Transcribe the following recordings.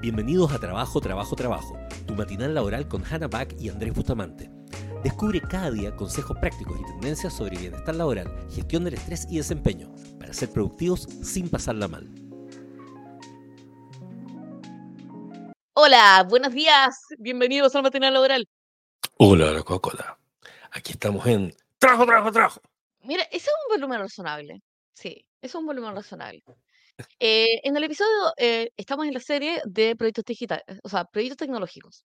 Bienvenidos a Trabajo, Trabajo, Trabajo, tu matinal laboral con Hannah Back y Andrés Bustamante. Descubre cada día consejos prácticos y tendencias sobre bienestar laboral, gestión del estrés y desempeño, para ser productivos sin pasarla mal. Hola, buenos días, bienvenidos al matinal laboral. Hola, la Coca-Cola. Aquí estamos en Trabajo, Trabajo, Trabajo. Mira, ese es un volumen razonable. Sí, es un volumen razonable. Eh, en el episodio eh, estamos en la serie de proyectos digitales, o sea, proyectos tecnológicos.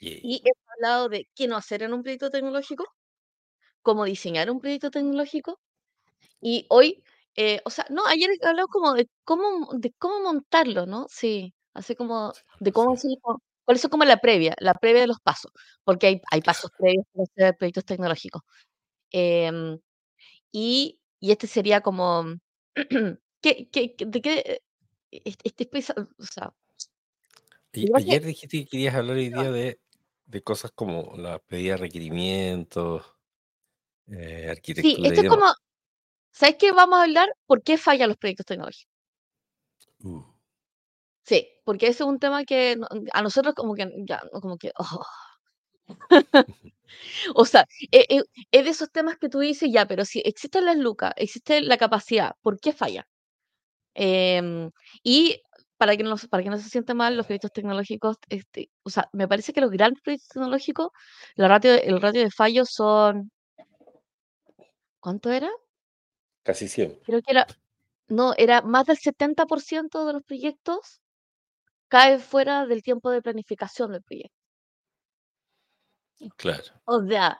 Y hemos hablado de qué no hacer en un proyecto tecnológico, cómo diseñar un proyecto tecnológico. Y hoy, eh, o sea, no, ayer hablamos como de cómo, de cómo montarlo, ¿no? Sí, así como de cómo hacerlo, cuáles son como la previa, la previa de los pasos, porque hay, hay pasos previos para hacer proyectos tecnológicos. Em, y, y este sería como ¿Qué, qué, de qué este, o sea, y, ayer dijiste que querías hablar hoy día de, de cosas como la pedida de requerimientos, eh, arquitectura. Sí, esto es como, ¿sabes qué? Vamos a hablar por qué fallan los proyectos tecnológicos. Uh. Sí, porque ese es un tema que a nosotros como que ya, como que... Oh. o sea, es, e, es, de esos temas que tú dices, ya, pero si existen las lucas, existe la capacidad, ¿por qué falla? Em, y para que, no, para que no se siente mal, los proyectos tecnológicos, este, o sea, me parece que los grandes proyectos tecnológicos, la ratio, el ratio de fallos son... ¿Cuánto era? Casi 100. Creo que era... No, era más del 70% de los proyectos cae fuera del tiempo de planificación del proyecto. Claro. O sea,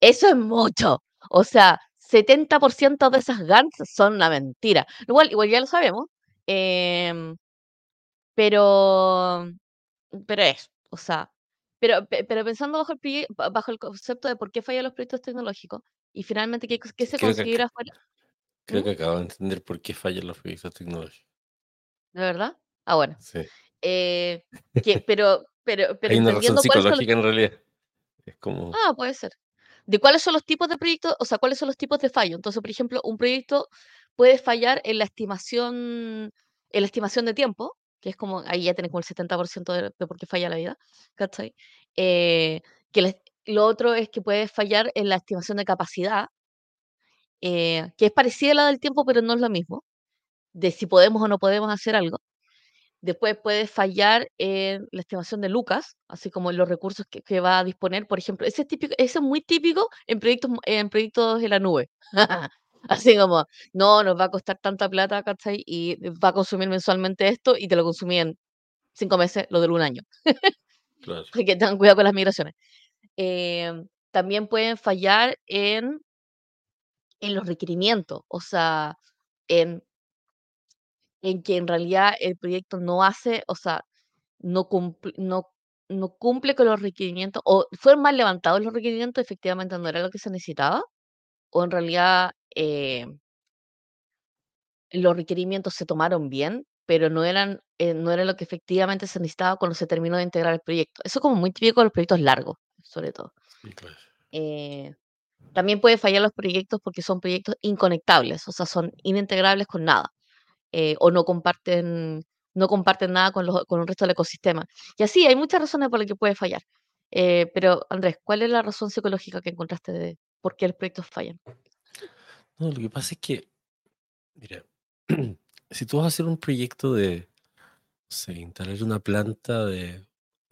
eso es mucho. O sea, 70% de esas GANs son una mentira. Igual, igual ya lo sabemos. Em, pero, pero es, o sea, pero, pero pensando bajo el, bajo el concepto de por qué fallan los proyectos tecnológicos y finalmente qué, qué se considera Creo ¿Mm? que acabo de entender por qué fallan los proyectos tecnológicos. ¿De verdad? Ah, bueno. Sí. Eh, pero, pero, pero Hay una razón psicológica en realidad. Es como... Ah, puede ser de cuáles son los tipos de proyectos, o sea, cuáles son los tipos de fallo. Entonces, por ejemplo, un proyecto puede fallar en la estimación, en la estimación de tiempo, que es como, ahí ya tenés como el 70% de, de, por qué falla la vida, ¿cachai? Eh, que lo otro es que puede fallar en la estimación de capacidad, eh, que es parecida a la del tiempo, pero no es lo mismo, de si podemos o no podemos hacer algo. Después puede fallar en la estimación de lucas, así como en los recursos que, va a disponer. Por ejemplo, ese es, típico, ese es muy típico en proyectos, en proyectos de la nube. así como, no, nos va a costar tanta plata, ¿cachai? Y va a consumir mensualmente esto y te lo consumí en cinco meses, lo del un año. claro. Así que tengan cuidado con las migraciones. Em, también pueden fallar en, en los requerimientos, o sea, en en que en realidad el proyecto no hace, o sea, no cumple, no, no cumple con los requerimientos, o fueron mal levantados los requerimientos, efectivamente no era lo que se necesitaba, o en realidad eh, los requerimientos se tomaron bien, pero no eran, eh, no era lo que efectivamente se necesitaba cuando se terminó de integrar el proyecto. Eso es como muy típico de los proyectos largos, sobre todo. Eh, también puede fallar los proyectos porque son proyectos inconectables, o sea, son inintegrables con nada. Eh, o no comparten, no comparten nada con, los, con el resto del ecosistema. Y así, hay muchas razones por las que puede fallar. Eh, pero, Andrés, ¿cuál es la razón psicológica que encontraste de por qué los proyectos fallan? No, lo que pasa es que, mira, si tú vas a hacer un proyecto de, no instalar una planta de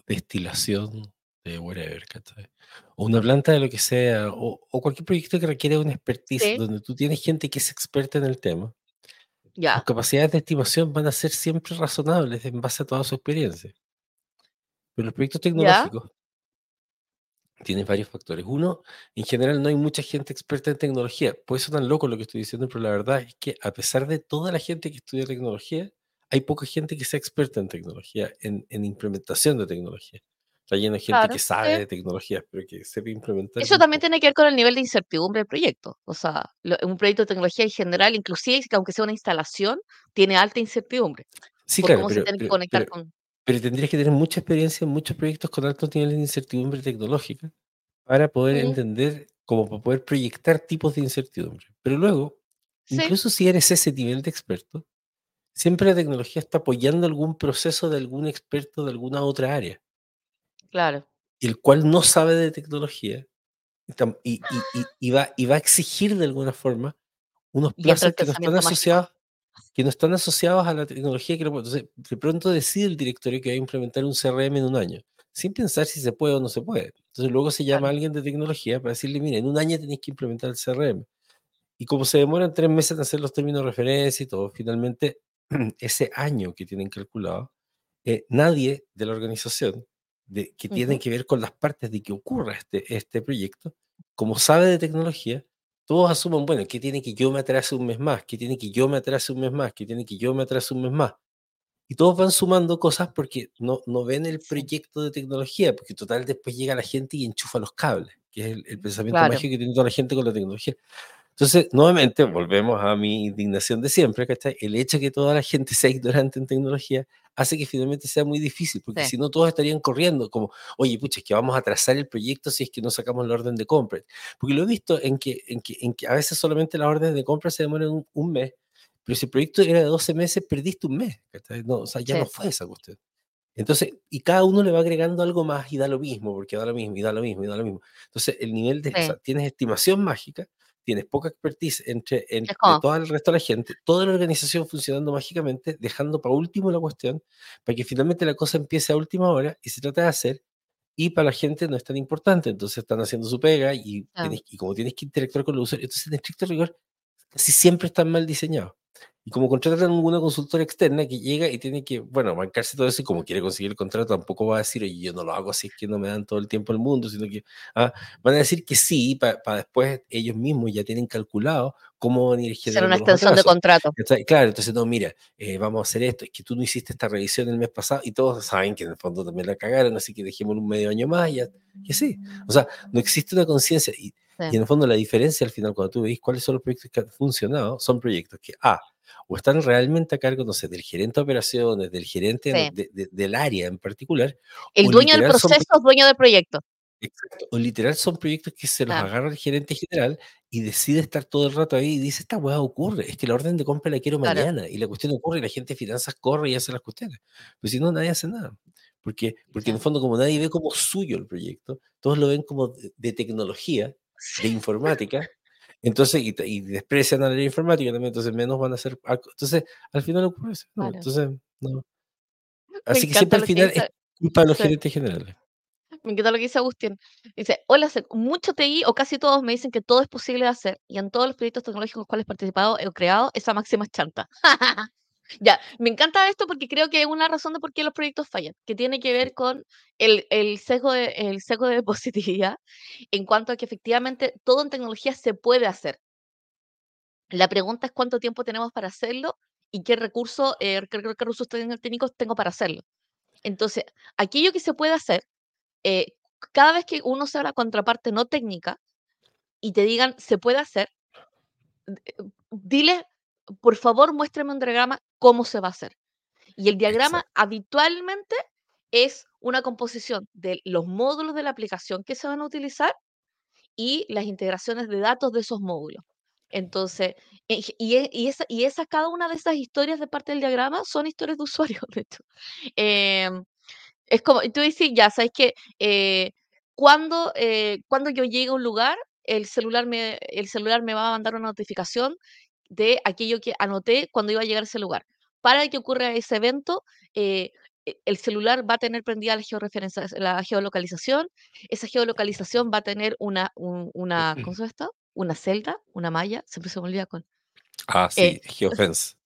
destilación de whatever, O una planta de lo que sea, o, cualquier proyecto que requiere una expertise, donde tú tienes gente que es experta en el tema, las capacidades de estimación van a ser siempre razonables en base a toda su experiencia. Pero los proyectos tecnológicos tienen varios factores. Uno, en general no hay mucha gente experta en tecnología. Puede sonar loco lo que estoy diciendo, pero la verdad es que a pesar de toda la gente que estudia tecnología, hay poca gente que sea experta en tecnología, en, en implementación de tecnología. Está lleno de gente que sabe de tecnología, pero que sepa implementar. Eso también tiene que ver con el nivel de incertidumbre del proyecto. O sea, un proyecto de tecnología en general, inclusive aunque sea una instalación, tiene alta incertidumbre. Sí, claro. pero, pero, tendrías que tener mucha experiencia en muchos proyectos con altos niveles de incertidumbre tecnológica para poder entender, como para poder proyectar tipos de incertidumbre. Pero luego, incluso si eres ese nivel de experto, siempre la tecnología está apoyando algún proceso de algún experto de alguna otra área. Claro. El cual no sabe de tecnología y, y, va, y va a exigir de alguna forma unos plazos que no están asociados que no están asociados a la tecnología que entonces de pronto decide el directorio que va a implementar un CRM en un año sin pensar si se puede o no se puede. Entonces luego se llama a alguien de tecnología para decirle mire en un año tenéis que implementar el CRM y como se demoran tres meses en hacer los términos de referencia y todo finalmente ese año que tienen calculado eh, nadie de la organización de, que tiene que ver con las partes de que ocurra este, este proyecto como sabe de tecnología todos asumen, bueno, ¿qué tiene que yo me atrase un mes más? ¿Qué tiene que yo me atrase un mes más? ¿Qué tiene que yo me atrase un mes más? Y todos van sumando cosas porque no, no ven el proyecto de tecnología, porque total después llega la gente y enchufa los cables, que es el, pensamiento mágico que tiene toda la gente con la tecnología. Entonces, nuevamente, volvemos a mi indignación de siempre, ¿cachai? El hecho de que toda la gente sea ignorante en tecnología hace que finalmente sea muy difícil, porque si no todos estarían corriendo como, oye, pucha, es que vamos a trazar el proyecto si es que no sacamos la orden de compra. Porque lo he visto en que, en que, en que a veces solamente las órdenes de compra se demoran un, mes, pero si el proyecto era de 12 meses, perdiste un mes. No, o sea, ya no fue esa cuestión. Entonces, y cada uno le va agregando algo más y da lo mismo, porque da lo mismo, y da lo mismo, y da lo mismo. Entonces, el nivel de, tienes estimación mágica, tienes poca expertise entre, entre todo el resto de la gente, toda la organización funcionando mágicamente, dejando para último la cuestión, para que finalmente la cosa empiece a última hora y se trata de hacer, y para la gente no es tan importante, entonces están haciendo su pega y, y como tienes que interactuar con los usuarios, entonces en estricto rigor, casi siempre están mal diseñados. Y como contratan a una consultora externa que llega y tiene que, bueno, bancarse todo eso y como quiere conseguir el contrato, tampoco va a decir, oye, yo no lo hago así, es que no me dan todo el tiempo del mundo, sino que ah, van a decir que sí, para después ellos mismos ya tienen calculado cómo van a ir Hacer una extensión de contrato. Claro, entonces, no, mira, eh, vamos a hacer esto, es que tú no hiciste esta revisión el mes pasado y todos saben que en el fondo también la cagaron, así que dejemos un medio año más y ya, y sí. O sea, no existe una conciencia y, y en el fondo la diferencia al final cuando tú veis cuáles son los proyectos que han funcionado, son proyectos que, A, o están realmente a cargo, no sé, del gerente de operaciones, del gerente del área en particular. El dueño del proceso o dueño del proyecto. Exacto. O literal son proyectos que se los agarra el gerente general y decide estar todo el rato ahí y dice, esta weá ocurre, es que la orden de compra la quiero mañana y la cuestión ocurre y la gente de finanzas corre y hace las cuestiones. Pues si no, nadie hace nada. Porque, porque en el fondo, como nadie ve como suyo el proyecto, todos lo ven como de tecnología, de informática, entonces, y, desprecian a la informática también, entonces menos van a hacer. Entonces, al final ocurre eso. Entonces, no. Así que siempre al final es culpa de los gerentes generales. Me encanta lo que dice Agustín. Dice, hola, mucho TI o casi todos me dicen que todo es posible de hacer y en todos los proyectos tecnológicos en los cuales he participado he creado esa máxima chanta. Ya, me encanta esto porque creo que es una razón de por qué los proyectos fallan, que tiene que ver con el, el sesgo de, el sesgo de positividad en cuanto a que efectivamente todo en tecnología se puede hacer. La pregunta es cuánto tiempo tenemos para hacerlo y qué, recursos eh, qué, recursos técnicos tengo para hacerlo. Entonces, aquello que se puede hacer, eh, cada vez que uno sea la contraparte no técnica y te digan se puede hacer, eh, dile por favor, muéstrame un diagrama cómo se va a hacer. Y el diagrama habitualmente es una composición de los módulos de la aplicación que se van a utilizar y las integraciones de datos de esos módulos. Entonces, y, y, esa, y esa, cada una de esas historias de parte del diagrama son historias de usuario, de hecho. Em, es como, tú dices, ya, sabes que eh, cuando, eh, cuando yo llegue a un lugar, el celular, me, el celular me va a mandar una notificación de aquello que anoté cuando iba a llegar a ese lugar. Para que ocurra ese evento, eh, e, el celular va a tener prendida la georreferencia, la geolocalización. Esa geolocalización va a tener una, una ¿cómo se llama Una celda, una malla, siempre se me olvida con. Ah, sí, eh, geofence.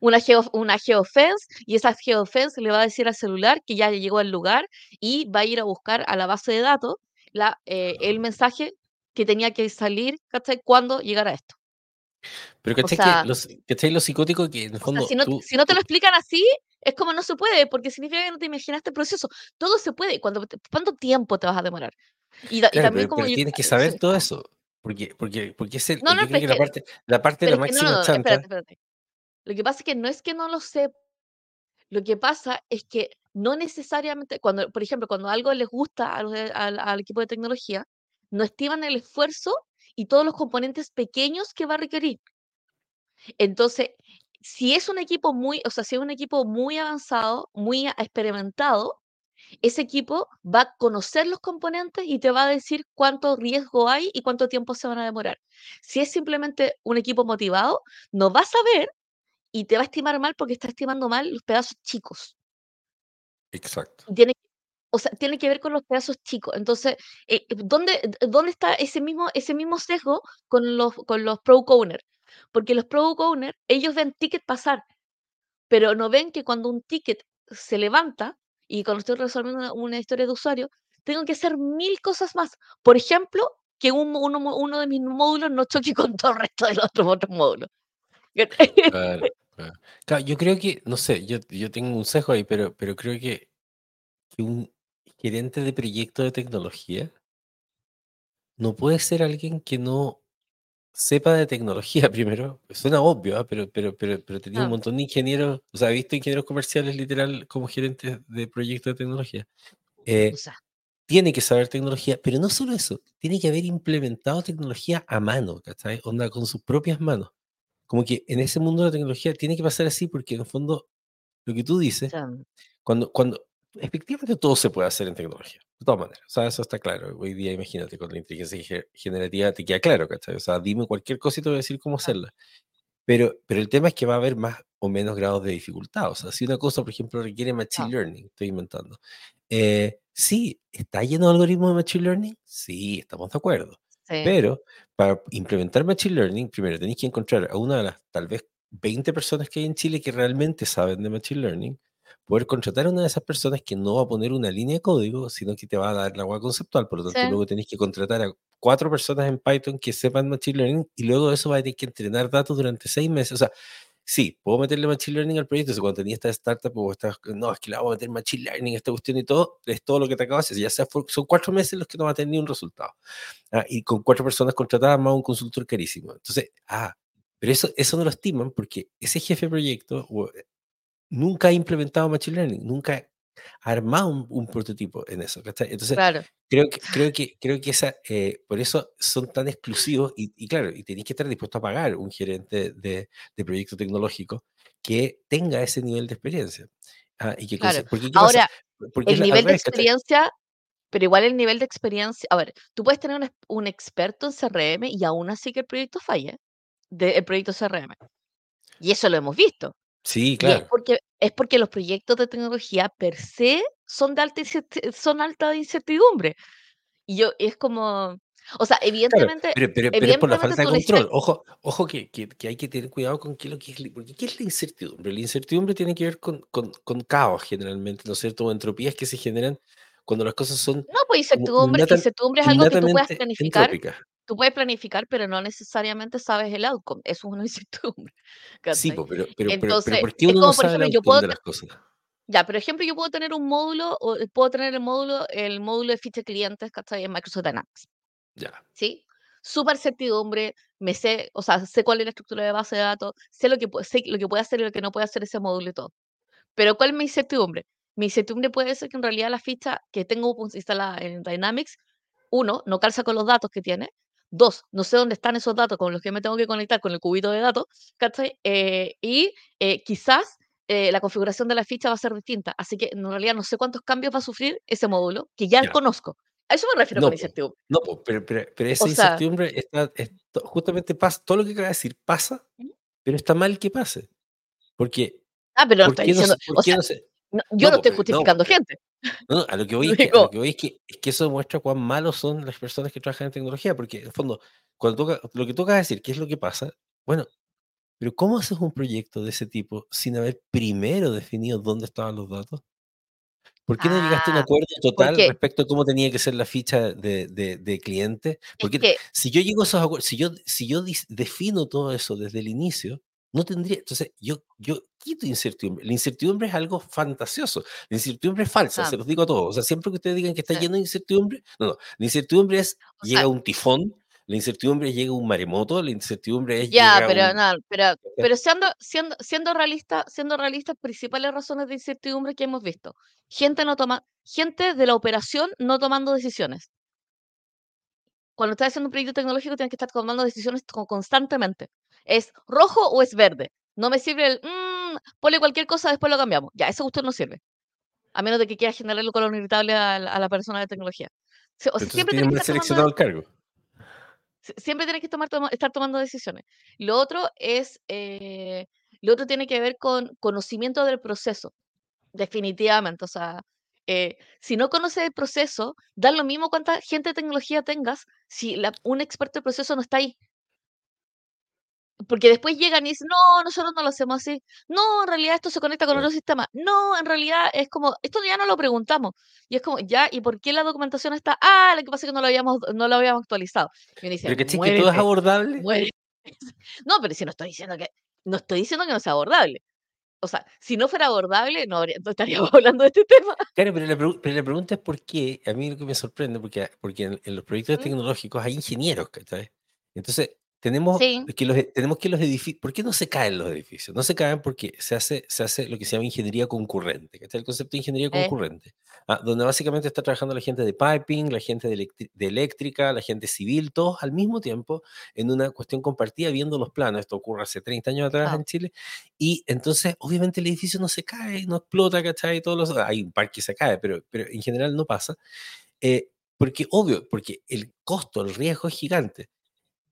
Una, una geofence y esa geofence le va a decir al celular que ya llegó al lugar y va a ir a buscar a la base de datos la, eh, el mensaje que tenía que salir cuando llegara esto. Pero que los, los psicóticos que en el fondo. si, no, te lo explican así, es como no se puede, porque significa que no te imaginaste el proceso. Todo se puede. Cuando, ¿Cuánto tiempo te vas a demorar? Y, también como tienes que saber todo eso. Porque, porque, porque es el, la parte, la parte de la máxima chanta. Espérate, espérate. Lo que pasa es que no es que no lo sé. Lo que pasa es que no necesariamente, cuando, por ejemplo, cuando algo les gusta al, al equipo de tecnología, no estiman el esfuerzo y todos los componentes pequeños que va a requerir. Entonces, si es un equipo muy, o sea, si es un equipo muy avanzado, muy experimentado, ese equipo va a conocer los componentes y te va a decir cuánto riesgo hay y cuánto tiempo se van a demorar. Si es simplemente un equipo motivado, no va a saber y te va a estimar mal porque está estimando mal los pedazos chicos. Exacto. Tiene, o sea, tiene que ver con los pedazos chicos. Entonces, eh, ¿dónde, d- ¿dónde está ese mismo, ese mismo sesgo con los, con los product owner? Porque los product owner, ellos ven ticket pasar, pero no ven que cuando un ticket se levanta y cuando estoy resolviendo una, una historia de usuario, tengo que hacer mil cosas más. Por ejemplo, que un, uno, uno de mis módulos no choque con todo el resto de los otros, otros módulos. Claro, claro. Claro, yo creo que, no sé, yo, yo tengo un sesgo ahí, pero, pero creo que, que un gerente de proyecto de tecnología no puede ser alguien que no sepa de tecnología primero. Suena obvio, ¿ah? pero, pero, pero, pero tenía un Ah, montón de ingenieros, o sea, he visto ingenieros comerciales literal como gerentes de proyectos de tecnología. o Eh, sea, tiene que saber tecnología, pero no solo eso, tiene que haber implementado tecnología a mano, ¿cachai? Onda con sus propias manos. Como que en ese mundo de la tecnología tiene que pasar así porque en el fondo lo que tú o dices, sea, cuando, cuando efectivamente todo se puede hacer en tecnología, de todas maneras, o sea, eso está claro. Hoy día imagínate con la inteligencia ge- generativa te queda claro, ¿cachai? O sea, dime cualquier cosa y te voy a decir cómo ah, hacerla. Pero, pero el tema es que va a haber más o menos grados de dificultad. O sea, si una cosa, por ejemplo, requiere Machine ah, Learning, estoy inventando. eh, sí, ¿está lleno de algoritmos de Machine Learning? Sí, estamos de acuerdo. sí, Pero para implementar Machine Learning, primero tenéis que encontrar a una de las tal vez 20 personas que hay en Chile que realmente saben de Machine Learning, poder contratar a una de esas personas que no va a poner una línea de código, sino que te va a dar la agua conceptual. Por lo tanto, sí, luego tenéis que contratar a cuatro personas en Python que sepan Machine Learning y luego de eso va a tener que entrenar datos durante seis meses. O sea, sí, puedo meterle Machine Learning al proyecto. O sea, cuando tenía esta startup, o estás, no, es que le vamos a meter Machine Learning, esta cuestión y todo, es todo lo que te acabo de decir. Ya sea, son cuatro meses los que no va a tener ni un resultado. Ah, y con cuatro personas contratadas más un consultor carísimo. Entonces, ah, pero eso, eso no lo estiman porque ese jefe de proyecto o, nunca ha implementado Machine Learning, nunca ha armado un, un prototipo en eso. ¿cachai? Entonces, claro, creo que, creo que, creo que esa, eh, por eso son tan exclusivos y, y claro, y tenéis que estar dispuesto a pagar un gerente de, de proyecto tecnológico que tenga ese nivel de experiencia. Ah, y que claro. Ahora, Porque el nivel de experiencia, pero igual el nivel de experiencia, a ver, tú puedes tener un, un experto en CRM y aún así que el proyecto falle, de, el proyecto CRM. Y eso lo hemos visto. Sí, Y es claro. porque, es porque los proyectos de tecnología per se son de alta, son alta incertidumbre. Y yo, es como, o sea, Claro, evidentemente, pero, pero, pero es por la evidentemente falta de control. Ojo, ojo que, que, que hay que tener cuidado con qué lo que es, porque ¿qué es la incertidumbre? La incertidumbre tiene que ver con, con, con caos generalmente, ¿no es cierto? O entropías que se generan cuando las cosas son no, pues incertidumbre, innata- incertidumbre es algo que tú puedas planificar, entrópicas. Tú puedes planificar, pero no necesariamente sabes el outcome. Eso es una incertidumbre, Sí, pero, pero, pero, pero Entonces, ¿por qué uno no como, por sabe el ejemplo, outcome puedo, de las cosas? ya, pero ejemplo, yo puedo tener un módulo, o eh, puedo tener el módulo, el módulo de ficha de clientes, ¿cachai? En Microsoft Dynamics. Ya, ¿sí? Súper certidumbre, me sé, o sea, sé cuál es la estructura de base de datos, sé lo que, sé lo que puede hacer y lo que no puede hacer ese módulo y todo. Pero ¿cuál es mi incertidumbre? Mi incertidumbre puede ser que en realidad la ficha que tengo instalada en Dynamics, uno, no calza con los datos que tiene, dos, no sé dónde están esos datos con los que me tengo que conectar con el cubito de datos, ¿cachai? Eh, y eh, quizás eh, la configuración de la ficha va a ser distinta, así que en realidad no sé cuántos cambios va a sufrir ese módulo que ya ya. conozco. A eso me refiero con No, po, incertidumbre. no, pero, pero, pero O esa sea, incertidumbre está, es justamente pasa, todo lo que acaba de decir pasa, pero está mal que pase. Porque, Ah, pero no ¿por estoy no o sea, no se, no, yo no, no po, estoy no, justificando pero- gente. No, no, a lo que voy es que, lo que voy es que, es que eso demuestra cuán malos son las personas que trabajan en tecnología, porque en el fondo, cuando toca, lo que toca decir, ¿qué es lo que pasa? Bueno, pero ¿cómo haces un proyecto de ese tipo sin haber primero definido dónde estaban los datos? ¿Por qué no llegaste a un ah, acuerdo total porque respecto a cómo tenía que ser la ficha de, de- de cliente? es Porque que, si yo llego a esos acuerdos, si yo, si yo defino todo eso desde el inicio, no tendría, entonces yo, yo quito incertidumbre. La incertidumbre es algo fantasioso. La incertidumbre es falsa, se los digo a todos. O sea, siempre que ustedes digan que está sí, lleno de incertidumbre, no, no. La incertidumbre es, o sea, llega un tifón, la incertidumbre llega un maremoto, la incertidumbre es, ya, llega pero un... no, pero, pero siendo, siendo, siendo realista, siendo realistas, principales razones de incertidumbre que hemos visto. Gente no toma, gente de la operación no tomando decisiones. Cuando estás haciendo un proyecto tecnológico tienes que estar tomando decisiones co- constantemente. ¿Es rojo o es verde? No me sirve el, mmm, ponle cualquier cosa, después lo cambiamos. Ya, ese gusto no sirve. A menos de que quieras generarle color irritable a, la persona de tecnología. O sea, siempre tienes que seleccionado el cargo. Siempre tienes que tomar, estar tomando decisiones. Lo otro es, eh, lo otro tiene que ver con conocimiento del proceso, definitivamente. O sea, eh, si no conoces el proceso, da lo mismo cuánta gente de tecnología tengas si un experto de proceso no está ahí. Porque después llegan y dicen, no, nosotros no lo hacemos así. No, en realidad esto se conecta con otro sistema. No, en realidad es como, esto ya no lo preguntamos. Y es como, ya, ¿y por qué la documentación está? Ah, lo que pasa es que no lo habíamos, no lo habíamos actualizado. Y dice, pero que, que todo es abordable. No, pero si no estoy diciendo que, no estoy diciendo que no sea abordable. O sea, si no fuera abordable, no, estaríamos hablando de este tema. Claro, pero la, pregunta es por qué, a mí lo que me sorprende, porque, porque en, los proyectos tecnológicos hay ingenieros, ¿cachai? Entonces, tenemos, que los, e, tenemos que los edificios, ¿por qué no se caen los edificios? No se caen porque se hace, se hace lo que se llama ingeniería concurrente, que es el concepto de ingeniería eh. concurrente, ah, donde básicamente está trabajando la gente de piping, la gente de, eléctrica, la gente civil, todos al mismo tiempo en una cuestión compartida viendo los planos. Esto ocurre hace 30 años atrás en Chile, y entonces obviamente el edificio no se cae, no explota, ¿cachai? Todos los, hay un par que se cae, pero, pero en general no pasa. Eh, porque, obvio, porque el costo, el riesgo es gigante.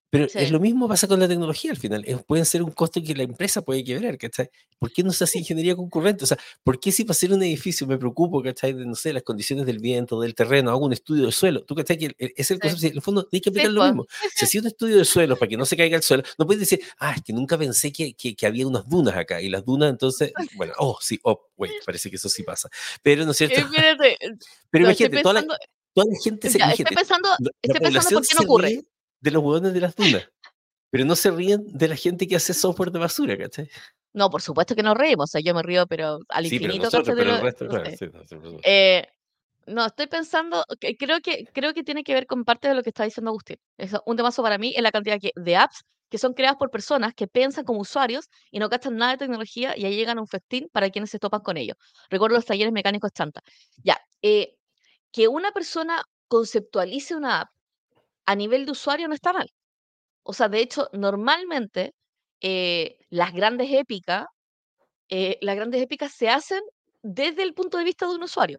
Pero es lo mismo pasa con la tecnología al final. puede ser un costo que la empresa puede quebrar, ¿cachai? ¿Por qué no se hace ingeniería concurrente? O sea, ¿por qué si para hacer un edificio me preocupo, ¿cachai? De, no sé, las condiciones del viento, del terreno, hago un estudio del suelo. ¿Tú, ¿cachai? Que es el concepto, en el fondo hay que aplicar lo mismo. Si hacía un estudio del suelo para que no se caiga el suelo, no puedes decir, ah, es que nunca pensé que, que, había unas dunas acá. Y las dunas entonces, bueno, oh, sí, oh, wait, parece que eso sí pasa. Pero, ¿no es cierto? Pero imagínate, toda, la, toda la gente se... estoy pensando, estoy pensando por qué no ocurre de los huevones de las dunas. Pero no se ríen de la gente que hace software de basura, ¿cachai? No, por supuesto que nos reímos. O sea, yo me río, pero al infinito. No, eh, no, estoy pensando, creo que, creo que tiene que ver con parte de lo que está diciendo Agustín. Es un temazo para mí es la cantidad de apps que son creadas por personas que piensan como usuarios y no gastan nada de tecnología y ahí llegan a un festín para quienes se topan con ellos. Recuerdo los talleres mecánicos chanta. Ya, eh, que una persona conceptualice una app a nivel de usuario no está mal. O sea, de hecho, normalmente eh, las grandes épicas, eh, las grandes épicas se hacen desde el punto de vista de un usuario.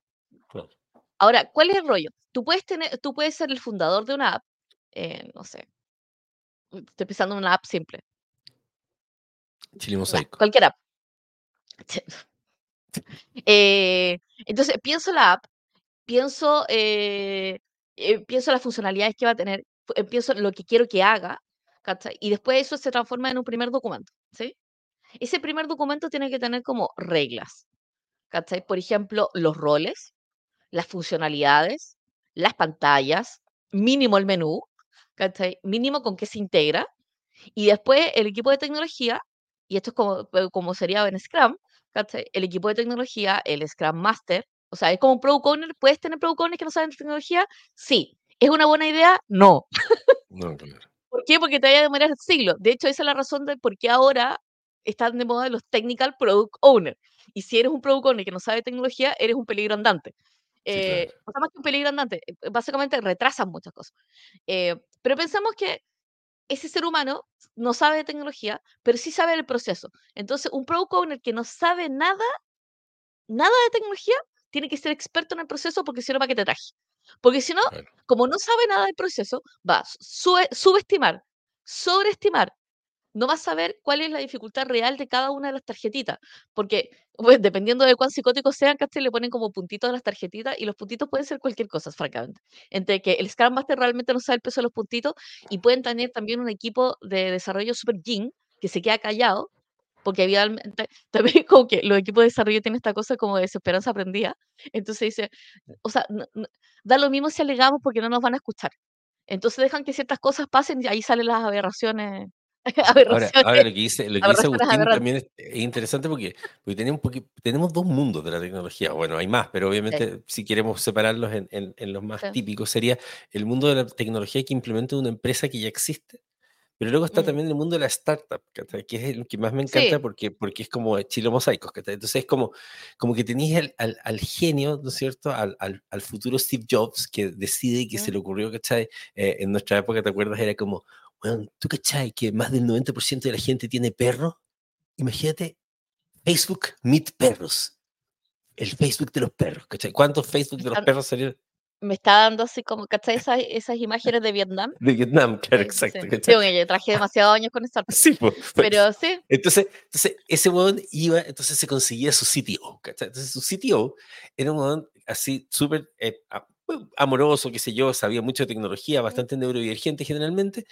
Ahora, ¿cuál es el rollo? Tú puedes tener, tú puedes ser el fundador de una app, eh, no sé, estoy pensando en una app simple. Chile Mosaico. cualquier app. entonces, pienso la app, pienso eh, pienso las funcionalidades que va a tener, eh, pienso lo que quiero que haga, Y después eso se transforma en un primer documento, ¿sí? Ese primer documento tiene que tener como reglas, ¿cachai? Por ejemplo, los roles, las funcionalidades, las pantallas, mínimo el menú, ¿cachai? Mínimo con qué se integra. Y después el equipo de tecnología, y esto es como, eh, como sería en Scrum, ¿cachai? El equipo de tecnología, el Scrum Master, o sea, es como un product owner. ¿Puedes tener product owners que no saben de tecnología? Sí. ¿Es una buena idea? No. No, claro. ¿Por qué? Porque te vaya a demorar siglo. De hecho, esa es la razón de por qué ahora están de moda los technical product owners. Y si eres un product owner que no sabe tecnología, eres un peligro andante. Eh, o sea, más que un peligro andante, eh, básicamente retrasan muchas cosas. Eh, pero pensamos que ese ser humano no sabe de tecnología, pero sí sabe del proceso. Entonces, un product owner que no sabe nada, nada de tecnología, tiene que ser experto en el proceso porque si no, ¿para qué te traje? Porque si no, como no sabe nada del proceso, va a subestimar, sobreestimar. No va a saber cuál es la dificultad real de cada una de las tarjetitas. Porque, pues, dependiendo de cuán psicóticos sean, ¿cachai? Le ponen como puntitos a las tarjetitas y los puntitos pueden ser cualquier cosa, francamente. Entre que el Scrum Master realmente no sabe el peso de los puntitos y pueden tener también un equipo de desarrollo super gin que se queda callado porque había también como que los equipos de desarrollo tienen esta cosa como de desesperanza aprendida. Entonces dice, o sea, da lo mismo si alegamos porque no nos van a escuchar. Entonces dejan que ciertas cosas pasen y ahí salen las aberraciones. Ahora, ahora, lo que dice, lo que dice Agustín también es, interesante porque, porque, tenemos, porque, tenemos dos mundos de la tecnología. Bueno, hay más, pero obviamente si queremos separarlos en, en, en los más típicos, sería el mundo de la tecnología que implementa una empresa que ya existe pero luego está mm. también el mundo de la startup, que es el que más me encanta porque, porque es como chilo mosaicos. Entonces es como, como que tenéis al, al, genio, ¿no es cierto? Al, al, al, futuro Steve Jobs que decide que se le ocurrió, ¿cachai? Eh, en nuestra época, ¿te acuerdas? Era como, bueno, ¿tú cachai que más del 90% de la gente tiene perro? imagínate Facebook Meet Perros. El Facebook de los perros, ¿cachai? ¿Cuántos Facebook de los perros salieron? Me está dando así como, ¿cachai? Esas, esas imágenes de Vietnam. De Vietnam, claro, exacto. sí. porque yo traje demasiados años con Trek. Sí, pues. Pero sí, Entonces, entonces, ese weón iba, entonces se conseguía su CTO, ¿cachai? Entonces su CTO era un weón así súper eh, amoroso, qué sé yo, sabía mucho de tecnología, bastante neurodivergente generalmente,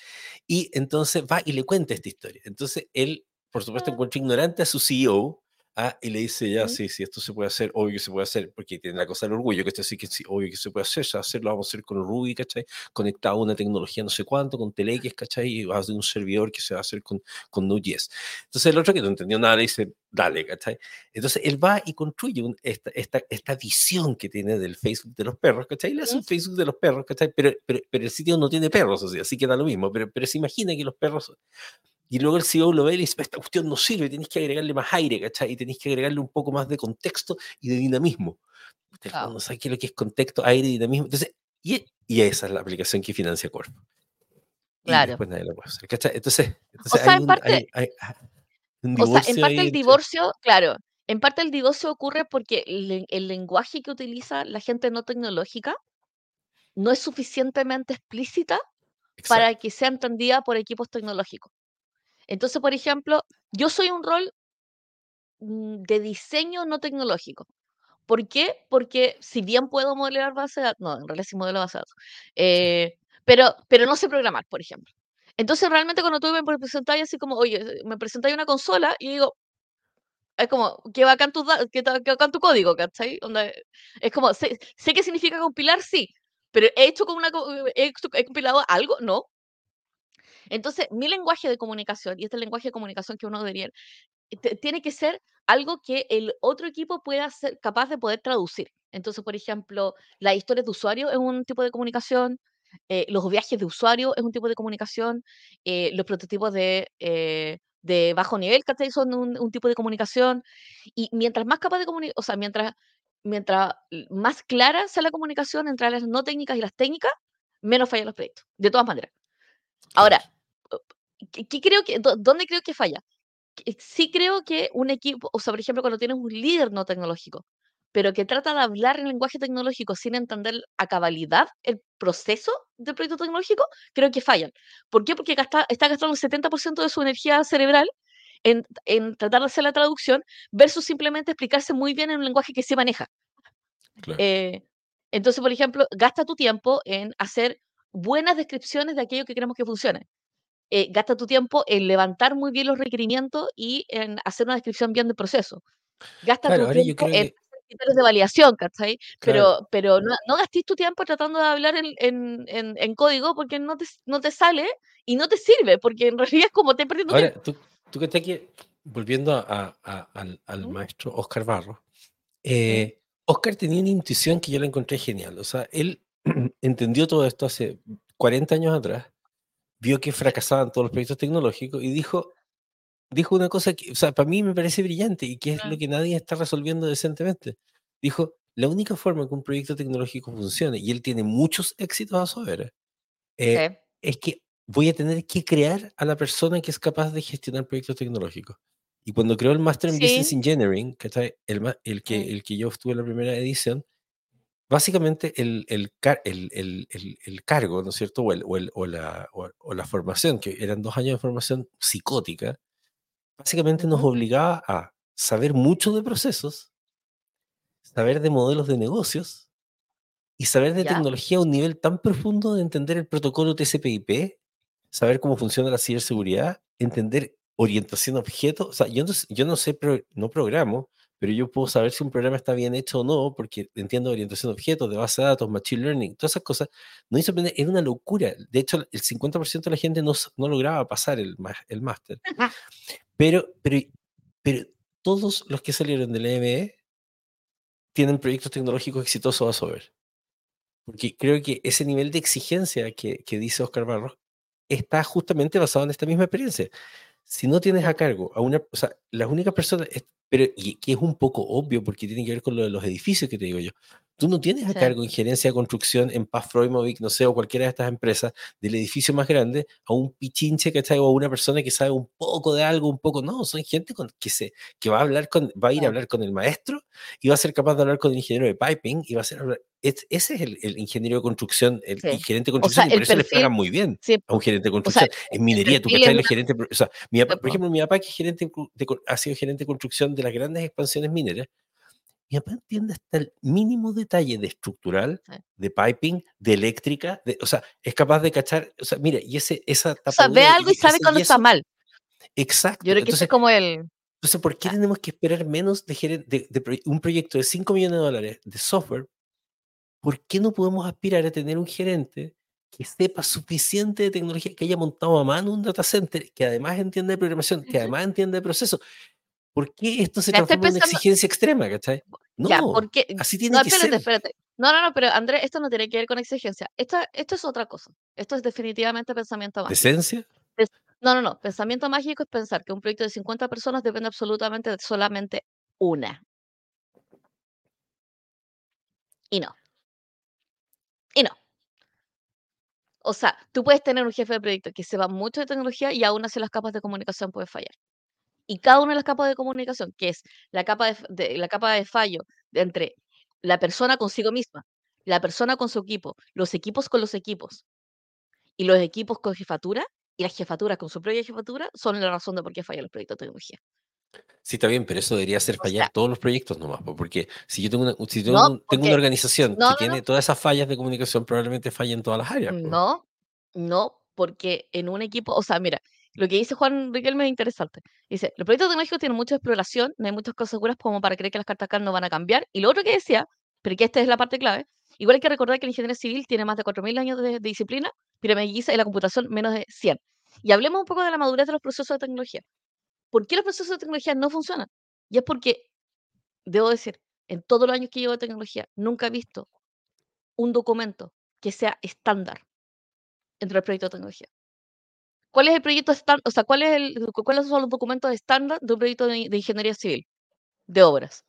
y entonces va y le cuenta esta historia. Entonces él, por supuesto, Ah. encuentra ignorante a su CEO, ah, y le dice, ya, sí, sí, esto se puede hacer, obvio que se puede hacer, porque tiene la cosa del orgullo, que así que sí, obvio que se puede hacer, se va a hacer, lo vamos a hacer con Ruby, ¿cachai? Conectado a una tecnología no sé cuánto, con Telex, ¿cachai? Y va a ser un servidor que se va a hacer con, con Node.js. Entonces el otro que no entendió nada le dice, dale, ¿cachai? Entonces él va y construye un- esta, esta, esta visión que tiene del Facebook de los perros, ¿cachai? Le hace un. Facebook de los perros, ¿cachai? Pero, pero, pero el sitio no tiene perros, o sea, así que da lo mismo, pero, pero se imagina que los perros... Y luego el CEO lo ve y dice, esta cuestión no sirve, tenéis que agregarle más aire, ¿cachai? Y tenéis que agregarle un poco más de contexto y de dinamismo. Usted Wow. no sabe qué es lo que es contexto, aire y dinamismo. Entonces, y, y esa es la aplicación que financia Corp. Claro. después nadie la puede hacer, ¿cachai? Entonces, entonces sea, hay, en un, parte- hay- hay- hay un o sea, en parte el entre- divorcio, claro, en parte el divorcio ocurre porque el, el lenguaje que utiliza la gente no tecnológica no es suficientemente explícita Exacto. para que sea entendida por equipos tecnológicos. Entonces, por ejemplo, yo soy un rol mm, de diseño no tecnológico. ¿Por qué? Porque si bien puedo modelar base de datos, no, en realidad sí modelo base de datos, eh, pero, pero no sé programar, por ejemplo. Entonces, realmente cuando tú me presentáis así como, oye, me presentáis una consola y digo, es como, qué bacán tu, qué, qué bacán tu código, ¿cachai? Onda, es como, sé, sé qué significa compilar, sí, pero ¿he hecho con una, co- he, he compilado algo? No. Entonces, mi lenguaje de comunicación, y este lenguaje de comunicación que uno debería, te- tiene que ser algo que el otro equipo pueda ser capaz de poder traducir. Entonces, por ejemplo, las historias de usuario es un tipo de comunicación, eh, los viajes de usuario es un tipo de comunicación, eh, los prototipos de, eh, de bajo nivel, ¿cachai? Son un, un tipo de comunicación. Y mientras más capaz de comunicar, o sea, mientras, mientras más clara sea la comunicación entre las no técnicas y las técnicas, menos fallan los proyectos, de todas maneras. Ahora, ¿qué, creo que, dó- ¿dónde creo que falla? sí creo que un equipo, o sea, por ejemplo, cuando tienes un líder no tecnológico, pero que trata de hablar en lenguaje tecnológico sin entender a cabalidad el proceso del proyecto tecnológico, creo que fallan. ¿Por qué? Porque gasta- está gastando el 70% de su energía cerebral en, en tratar de hacer la traducción versus simplemente explicarse muy bien en un lenguaje que se maneja. Claro. Eh, entonces, por ejemplo, gasta tu tiempo en hacer buenas descripciones de aquello que queremos que funcione eh, gasta tu tiempo en levantar muy bien los requerimientos y en hacer una descripción bien del proceso. Gasta Claro, tu tiempo en que- hacer criterios de validación, ¿cachai? Claro. Pero, pero no, no gastes tu tiempo tratando de hablar en, en, en, en código porque no te, no te sale y no te sirve, porque en realidad es como te perdiendo Ahora, tiempo. tú, tú que estás aquí, volviendo a- a- al, al ¿Mm? maestro Oscar Barro, eh, Oscar tenía una intuición que yo la encontré genial. O sea, él entendió todo esto hace 40 años atrás, vio que fracasaban todos los proyectos tecnológicos y dijo, dijo una cosa que, o sea, para mí me parece brillante y que es lo que nadie está resolviendo decentemente. Dijo, la única forma que un proyecto tecnológico funcione, y él tiene muchos éxitos a su haber, eh, Sí. es que voy a tener que crear a la persona que es capaz de gestionar proyectos tecnológicos. Y cuando creó el Master en Business. Engineering, ¿cachai? El, ma- el, que, el que yo estuve en la primera edición, básicamente el, el, car- el, el- cargo, ¿no es cierto? O, el- o el- o la, o- la formación, que eran dos años de formación psicótica, básicamente nos obligaba a saber mucho de procesos, saber de modelos de negocios y saber de tecnología a un nivel tan profundo de entender el protocolo TCP/IP, saber cómo funciona la ciberseguridad, entender orientación a objetos. O sea, yo no, yo no sé, pro- no programo, pero yo puedo saber si un programa está bien hecho o no, porque entiendo orientación a objetos, de base de datos, machine learning, todas esas cosas. No hizo aprender, era una locura. De hecho, el 50% de la gente no, no lograba pasar el, el máster. Pero, pero, pero todos los que salieron del MBE tienen proyectos tecnológicos exitosos a su haber. Porque creo que ese nivel de exigencia que, que dice Oscar Barros está justamente basado en esta misma experiencia. Si no tienes a cargo a una, o sea, las únicas personas, pero y que es un poco obvio porque tiene que ver con lo de los edificios que te digo yo, Tú no tienes a Sí. cargo injerencia de construcción en Paz Freumovic, no sé, o cualquiera de estas empresas del edificio más grande a un pichinche, ¿cachai? O a una persona que sabe un poco de algo, un poco. No, son gente con, que, se, que va a hablar con, va a ir a hablar con el maestro y va a ser capaz de hablar con el ingeniero de piping y va a ser es- ese es el, el ingeniero de construcción, el, Sí. gerente de O construcción, sea, y por el eso les perfil- pagan muy bien Sí, a un gerente de o sea, construcción. en minería, tú cachai, el gerente, o sea, mi papá- por po. ejemplo, mi papá que es gerente de ha sido gerente de construcción de las grandes expansiones mineras, mi papá entiende hasta el mínimo detalle de estructural, Sí. de piping, de eléctrica, de, o sea, es capaz de cachar, o sea, mira, y ese, esa o sea, ve algo y sabe cuando está mal. Exacto. Yo creo que Entonces, es como el... entonces, ¿por qué Ah. tenemos que esperar menos de, de- de un proyecto de 5 millones de dólares de software? ¿Por qué no podemos aspirar a tener un gerente que sepa suficiente de tecnología, que haya montado a mano un data center, que además entienda de programación, que además entienda de proceso? ¿Por qué esto se Ya transforma en una exigencia extrema, cachai? No, ya, porque... así tiene No, que espérate, ser. espérate. No, no, no, pero Andrés, esto no tiene que ver con exigencia. Esto, esto es otra cosa. Esto es definitivamente pensamiento mágico. ¿Decencia? No, no, no. Pensamiento mágico es pensar que un proyecto de 50 personas depende absolutamente de solamente una. Y no. Y no. O sea, tú puedes tener un jefe de proyecto que sepa mucho de tecnología y aún así las capas de comunicación puede fallar. Y cada una de las capas de comunicación, que es la capa de, la capa de fallo de entre la persona consigo misma, la persona con su equipo, los equipos con los equipos y los equipos con jefatura y las jefaturas con su propia jefatura, son la razón de por qué fallan los proyectos de tecnología. Sí, está bien, pero eso debería hacer O fallar sea- todos los proyectos nomás, po, porque si yo tengo una, si No, un- tengo una organización no, que no, tiene todas esas fallas de comunicación, probablemente falle en todas las áreas. No, no, porque en un equipo, o sea, mira, lo que dice Juan Riquelme es interesante. Dice, los proyectos tecnológicos tienen mucha exploración, no hay muchas cosas seguras como para creer que las cartas CAD no van a cambiar. Y lo otro que decía, pero que esta es la parte clave, igual hay que recordar que la ingeniería civil tiene más de 4.000 años de, de disciplina, piramidaliza y la computación menos de 100. Y hablemos un poco de la madurez de los procesos de tecnología. ¿Por qué los procesos de tecnología no funcionan? Y es porque, debo decir, en todos los años que llevo de tecnología, nunca he visto un documento que sea estándar entre los proyectos de tecnología. ¿Cuál es el proyecto estándar? O sea, ¿cuál es el, cu- ¿cuáles son los documentos estándar de un proyecto de, de ingeniería civil? De obras.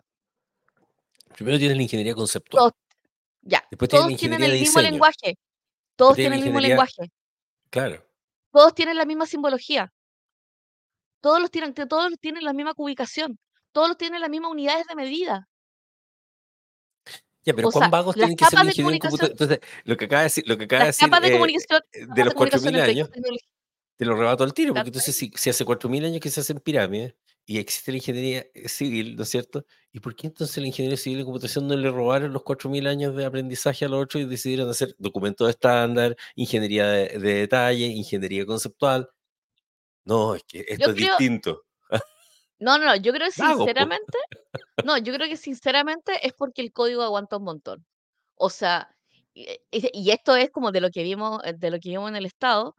Primero tienes la ingeniería conceptual. Todos, ya. Después Todos tienen el de mismo lenguaje. Todos tienen el mismo lenguaje. Claro. Todos tienen la misma simbología. Todos los tienen, todos tienen la misma ubicación. Todos los tienen las mismas unidades de medida. Ya, pero O ¿cuán sea, vagos tienen que ser de ingenieros en computación? Entonces, lo que acaba de decir, lo que acaba de decir capas de eh, comunicación, de capas los comunicación 4.000 en años. Te lo rebato al tiro, porque entonces si, si hace 4.000 años que se hacen pirámides y existe la ingeniería eh, civil, ¿no es cierto? ¿Y por qué entonces la ingeniería civil en computación no le robaron los 4.000 años de aprendizaje a los otros y decidieron hacer documentos estándar, ingeniería de, de detalle, ingeniería conceptual? No, es que esto Yo es creo- distinto. No, no, no, yo creo que sinceramente, no, yo creo que sinceramente es porque el código aguanta un montón. O sea, y, y- esto es como de lo que vimos, de lo que vimos en el estado,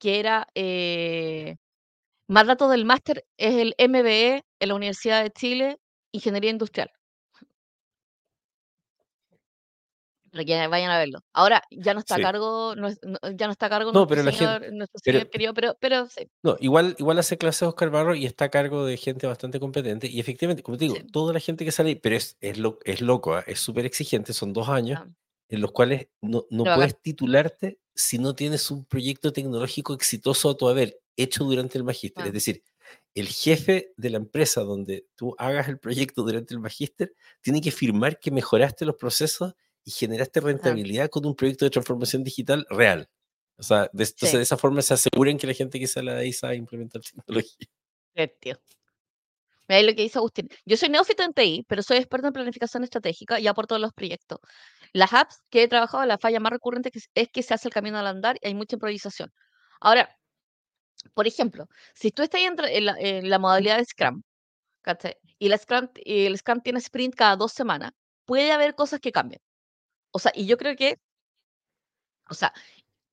que era eh, más datos del máster es el MBE en la Universidad de Chile, Ingeniería Industrial. Para que vayan a verlo. Ahora ya no está Sí. a cargo, no ya no está a cargo No, nuestro pero la señor, nuestro señor querido, pero, pero sí. No, igual, igual hace clases Oscar Barro y está a cargo de gente bastante competente. Y efectivamente, como te digo, Sí. toda la gente que sale pero es, es, lo, es loco, ¿ah? es súper exigente, son dos años Ah, en los cuales no, puedes titularte si no tienes un proyecto tecnológico exitoso a tu haber hecho durante el magíster. Ah. Es decir, el jefe de la empresa donde tú hagas el proyecto durante el magíster tiene que firmar que mejoraste los procesos y generaste rentabilidad con un proyecto de transformación digital real. O sea, de, entonces Sí. de esa forma se aseguran que la gente que sale de ahí sabe implementar tecnología. Mira ahí lo que dice Agustín. Yo soy neófito en TI, pero soy experto en planificación estratégica y aporto los proyectos. Las apps que he trabajado, la falla más recurrente es- que se hace el camino al andar y hay mucha improvisación. Ahora, por ejemplo, si tú estás en, en la, en la modalidad de Scrum, ¿cachai? Y, la Scrum, y el Scrum tiene sprint cada dos semanas, puede haber cosas que cambien. O sea, y yo creo que, o sea,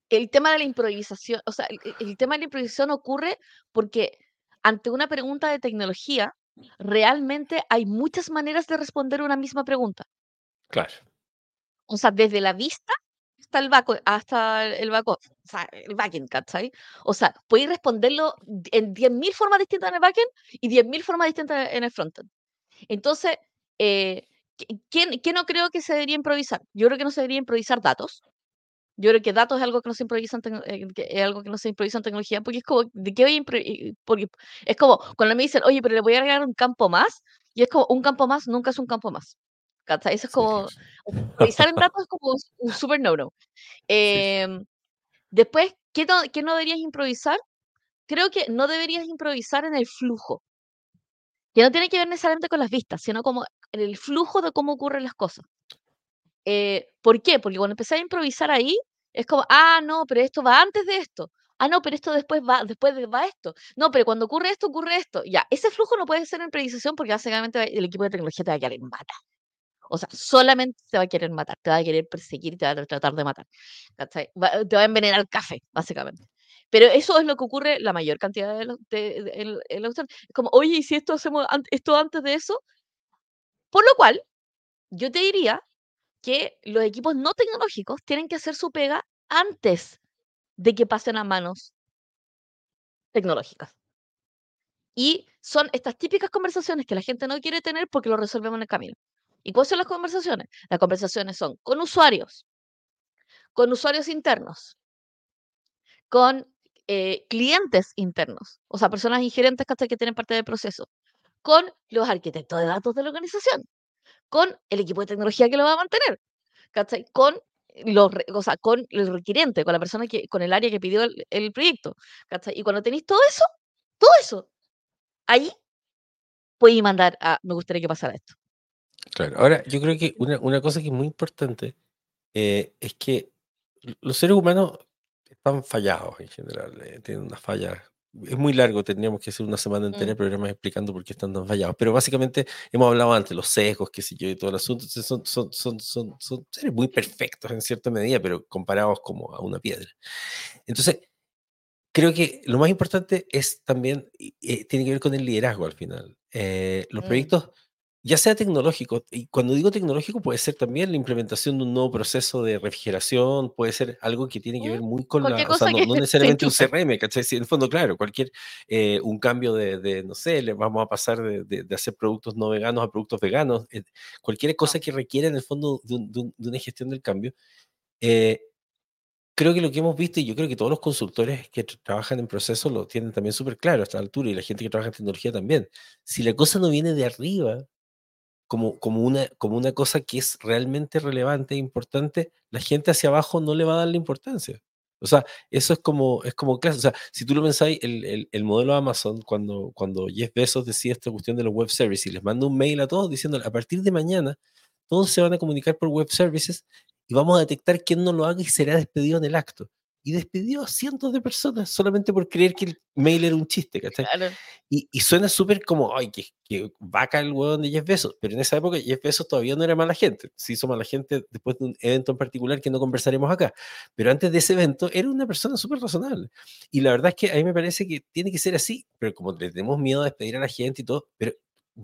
el tema de la improvisación, o sea, el, el- el tema de la improvisación ocurre porque ante una pregunta de tecnología, realmente hay muchas maneras de responder una misma pregunta. Claro. O sea, desde la vista hasta el back, hasta el back, o sea, el backend, ¿cachai? O sea, podéis responderlo en 10.000 formas distintas en el backend y 10.000 formas distintas en el frontend. Entonces, eh, ¿quién, ¿qué no creo que se debería improvisar? Yo creo que no se debería improvisar datos. Yo creo que datos es algo que no se improvisa en, eh, es algo que no se improvisa en tecnología, porque es como, ¿de qué voy a Porque es como cuando me dicen, oye, pero le voy a agregar un campo más, y es como, un campo más nunca es un campo más. Eso es como, improvisar en datos es como un super no-no. Em, después, ¿qué no, ¿qué no deberías improvisar? Creo que no deberías improvisar en el flujo. Que no tiene que ver necesariamente con las vistas, sino como en el flujo de cómo ocurren las cosas. Eh, ¿Por qué? Porque cuando empecé a improvisar ahí, es como, ah, no, pero esto va antes de esto. Ah, no, pero esto después va, después va esto. No, pero cuando ocurre esto, ocurre esto. Ya, ese flujo no puede ser en improvisación porque básicamente el equipo de tecnología te va a querer matar. O sea, solamente te va a querer matar, te va a querer perseguir te va a tratar de matar. te va a envenenar el café, básicamente. Pero eso es lo que ocurre la mayor cantidad de, de, Es como, oye, ¿y si esto hacemos esto antes de eso? Por lo cual, yo te diría que los equipos no tecnológicos tienen que hacer su pega antes de que pasen a manos tecnológicas. Y son estas típicas conversaciones que la gente no quiere tener porque lo resolvemos en el camino. ¿Y cuáles son las conversaciones? Las conversaciones son con usuarios, con usuarios internos, con eh, clientes internos, o sea, personas ingerentes que tienen parte del proceso, con los arquitectos de datos de la organización, con el equipo de tecnología que lo va a mantener. Con los, o sea, con el requiriente, con la persona que, con el área que pidió el, proyecto, ¿cachai? Y cuando tenéis todo eso, todo eso, ahí podéis mandar a, me gustaría que pasara esto. Claro, ahora yo creo que una, una cosa que es muy importante eh, es que los seres humanos están fallados en general, eh, tienen una falla es muy largo, tendríamos que hacer una semana entera de mm. programas explicando por qué están tan fallados. Pero básicamente hemos hablado antes, los sesgos, qué sé yo, y todo el asunto. son, son, son, son, son seres muy perfectos en cierta medida, pero comparados como a una piedra. Entonces, creo que lo más importante es también, eh, tiene que ver con el liderazgo al final. Eh, los mm. proyectos ya sea tecnológico, y cuando digo tecnológico puede ser también la implementación de un nuevo proceso de refrigeración, puede ser algo que tiene que ver muy con la, o sea, no, necesariamente un CRM, ¿cachai? en el fondo, claro, cualquier, eh, un cambio de, no sé, le vamos a pasar de, hacer productos no veganos a productos veganos, eh, cualquier cosa que requiera en el fondo de, una gestión del cambio. Eh, creo que lo que hemos visto, y yo creo que todos los consultores que trabajan en procesos lo tienen también súper claro a esta altura, y la gente que trabaja en tecnología también, si la cosa no viene de arriba, como, como, una, como una cosa que es realmente relevante e importante, la gente hacia abajo no le va a dar la importancia. O sea, eso es como, es como clase. O sea, si tú lo pensáis, el, el, el, modelo de Amazon, cuando, cuando Jeff Bezos decía esta cuestión de los web services y les manda un mail a todos diciendo a partir de mañana, todos se van a comunicar por web services y vamos a detectar quién no lo haga y será despedido en el acto y despidió a cientos de personas solamente por creer que el mail era un chiste, ¿cachai? Y, y, suena súper como, ay, que, que vaca el huevón de Jeff Bezos, pero en esa época Jeff Bezos todavía no era mala gente, se hizo mala gente después de un evento en particular que no conversaremos acá, pero antes de ese evento era una persona súper razonable. Y la verdad es que a mí me parece que tiene que ser así, pero como le tenemos miedo a despedir a la gente y todo, pero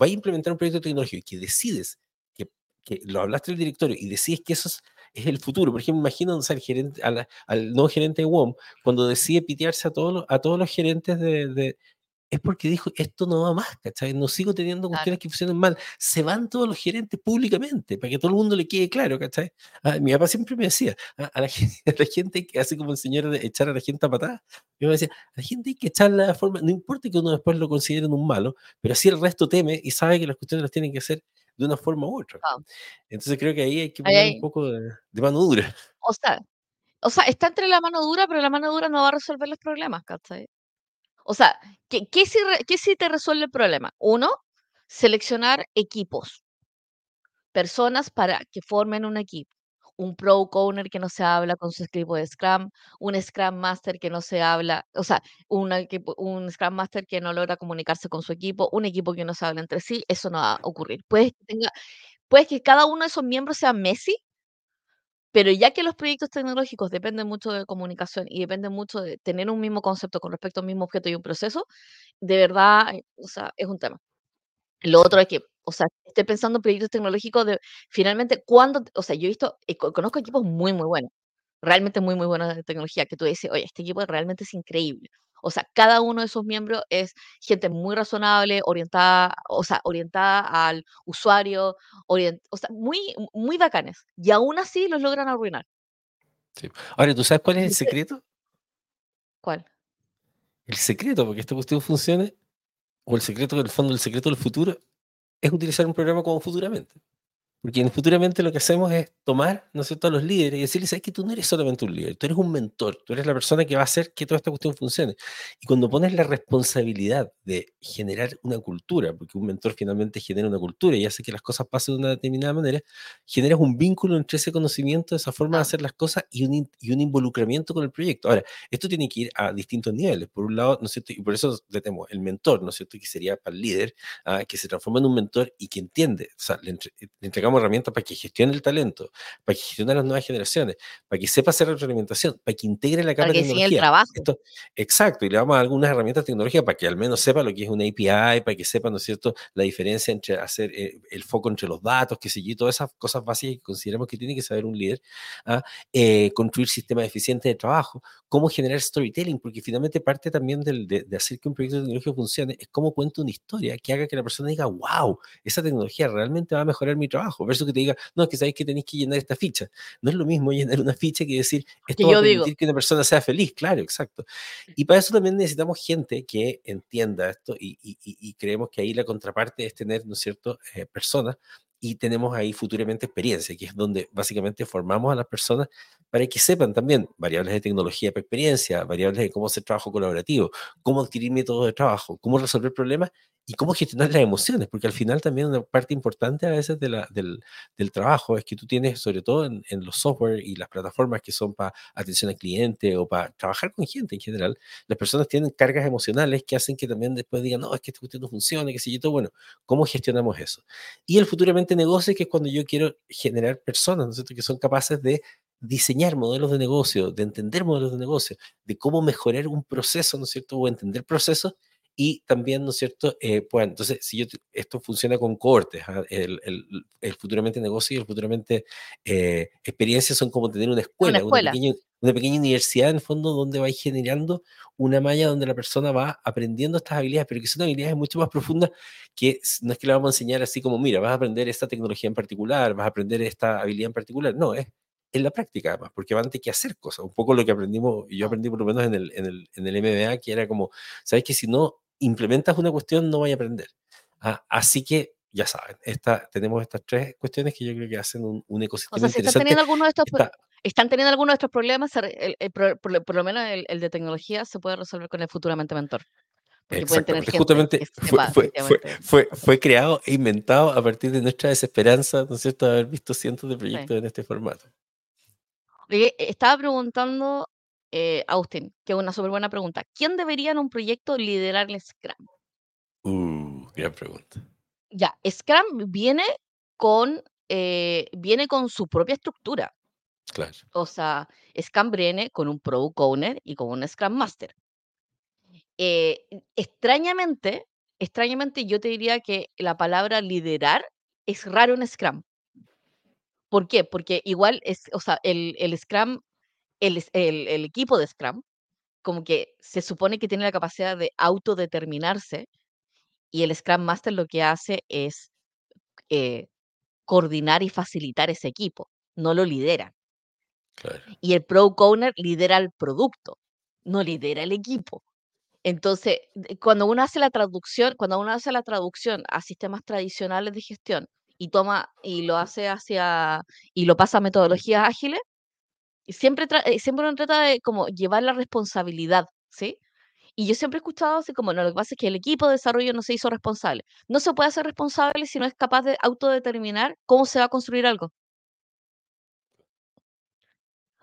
va a implementar un proyecto tecnológico y que decides que, que lo hablaste del directorio y decides que esos es el futuro. Por ejemplo, imagínense al, gerente, al nuevo gerente de WOM, cuando decide pitearse a todos los, a todos los gerentes de, es porque dijo, esto no va más, ¿cachai? No sigo teniendo cuestiones que funcionen mal. Se van todos los gerentes públicamente, para que todo el mundo le quede claro, ¿cachai? Ah, mi papá siempre me decía, ah, a, la, gente, que hace como el señor de echar a la gente a patada, yo me decía, a la gente hay que echarla de forma, no importa que uno después lo considere un malo, pero así el resto teme y sabe que las cuestiones las tienen que hacer de una forma u otra. Entonces creo que ahí hay que poner un poco de, mano dura. O sea, o sea, está entre la mano dura, pero la mano dura no va a resolver los problemas, ¿cachai? O sea, ¿qué, qué, si, qué si te resuelve el problema? Uno, seleccionar equipos, personas para que formen un equipo un Pro Owner que no se habla con su equipo de Scrum, un Scrum Master que no se habla, o sea, un, un Scrum Master que no logra comunicarse con su equipo, un equipo que no se habla entre sí, eso no va a ocurrir. Puede que, cada uno de esos miembros sea Messi, pero ya que los proyectos tecnológicos dependen mucho de comunicación y dependen mucho de tener un mismo concepto con respecto a un mismo objeto y un proceso, de verdad, o sea, es un tema. Lo otro es que o sea, estoy pensando en proyectos tecnológicos de finalmente cuando, o sea, yo he visto, eh, conozco equipos muy, muy buenos, realmente muy, muy buenos de tecnología, que tú dices, oye, este equipo realmente es increíble. O sea, cada uno de esos miembros es gente muy razonable, orientada, o sea, orientada al usuario, o sea, muy, muy bacanes. Y aún así los logran arruinar. Ahora, ¿tú sabes cuál es el secreto? ¿Cuál? El secreto, porque esta cuestión funcione, o el secreto, del fondo, el secreto del futuro, es utilizar un programa como futuramente. Porque futuramente lo que hacemos es tomar, ¿no es cierto?, a los líderes y decirles, sabes que tú no eres solamente un líder, tú eres un mentor, tú eres la persona que va a hacer que toda esta cuestión funcione. Y cuando pones la responsabilidad de generar una cultura, porque un mentor finalmente genera una cultura y hace que las cosas pasen de una determinada manera, generas un vínculo entre ese conocimiento, esa forma de hacer las cosas y un, y un involucramiento con el proyecto. Ahora, esto tiene que ir a distintos niveles. Por un lado, ¿no es cierto? Y por eso tenemos el mentor, ¿no es cierto?, que sería para el líder, ah, que se transforma en un mentor y que entiende, o sea, le entregamos herramientas para que gestione el talento, para que gestione las nuevas generaciones, para que sepa hacer retroalimentación, para que integre la capa de tecnología. el trabajo. exacto, y le damos algunas herramientas tecnológicas para que al menos sepa lo que es una API, para que sepa, ¿no es cierto?, la diferencia entre hacer eh, el foco entre los datos, que sé yo, todas esas cosas básicas que consideramos que tiene que saber un líder, ¿ah? eh, construir sistemas eficientes de trabajo, cómo generar storytelling, porque finalmente parte también de, de, hacer que un proyecto tecnológico funcione, es cómo cuento una historia que haga que la persona diga, wow, esa tecnología realmente va a mejorar mi trabajo, versus que te diga, no, que sabéis que tenéis que llenar esta ficha. No es lo mismo llenar una ficha que decir, esto va a permitir que una persona sea feliz, claro, exacto. Y para eso también necesitamos gente que entienda esto y, y, creemos que ahí la contraparte es tener, ¿no es cierto?, eh, personas y tenemos ahí futuramente experiencia, que es donde básicamente formamos a las personas para que sepan también variables de tecnología para experiencia, variables de cómo hacer trabajo colaborativo, cómo adquirir métodos de trabajo, cómo resolver problemas y cómo gestionar las emociones, porque al final también una parte importante a veces de la, del, del, trabajo es que tú tienes, sobre todo en, en, los software y las plataformas que son para atención al cliente o para trabajar con gente en general, las personas tienen cargas emocionales que hacen que también después digan, no, es que esta cuestión no funciona, que sé yo, todo, bueno, ¿cómo gestionamos eso? Y el futuramente negocio, que es cuando yo quiero generar personas, ¿no es cierto?, que son capaces de diseñar modelos de negocio, de entender modelos de negocio, de cómo mejorar un proceso, ¿no es cierto?, o entender procesos y también, ¿no es cierto? Eh, pues, entonces, si yo, esto funciona con cohortes, ¿ah? el, el, el, futuramente negocio y el futuramente eh, experiencia son como tener una escuela, una, pequeña, una, pequeña, universidad en el fondo donde vais generando una malla donde la persona va aprendiendo estas habilidades, pero que son habilidades mucho más profundas que no es que le vamos a enseñar así como, mira, vas a aprender esta tecnología en particular, vas a aprender esta habilidad en particular, no, es en la práctica además, porque van a tener que hacer cosas, un poco lo que aprendimos, yo aprendí por lo menos en el, en el, en el MBA, que era como, ¿sabes que si no implementas una cuestión, no vaya a aprender. Ah, así que, ya saben, esta, tenemos estas tres cuestiones que yo creo que hacen un, ecosistema interesante. Están teniendo alguno de estos, están teniendo algunos de estos problemas, por, lo menos el, de tecnología se puede resolver con el futuramente mentor. Justamente fue, fue, fue, creado e inventado a partir de nuestra desesperanza, ¿no es cierto?, de haber visto cientos de proyectos en este formato. Estaba preguntando eh, Austin, que es una súper buena pregunta. ¿Quién debería en un proyecto liderar el Scrum? Uh, gran pregunta. Ya, Scrum viene con, eh, viene con su propia estructura. Claro. O sea, Scrum viene con un Product Owner y con un Scrum Master. Eh, extrañamente, extrañamente yo te diría que la palabra liderar es raro en Scrum. ¿Por qué? Porque igual es, o sea, el, el Scrum el, equipo de Scrum como que se supone que tiene la capacidad de autodeterminarse y el Scrum Master lo que hace es eh, coordinar y facilitar ese equipo, no lo lidera. Y el Pro Owner lidera el producto, no lidera el equipo. Entonces, cuando uno hace la traducción, cuando uno hace la traducción a sistemas tradicionales de gestión y toma y lo hace hacia y lo pasa a metodologías ágiles, siempre, eh, siempre uno trata de como llevar la responsabilidad, ¿sí? Y yo siempre he escuchado así como, no, lo que pasa es que el equipo de desarrollo no se hizo responsable. No se puede hacer responsable si no es capaz de autodeterminar cómo se va a construir algo.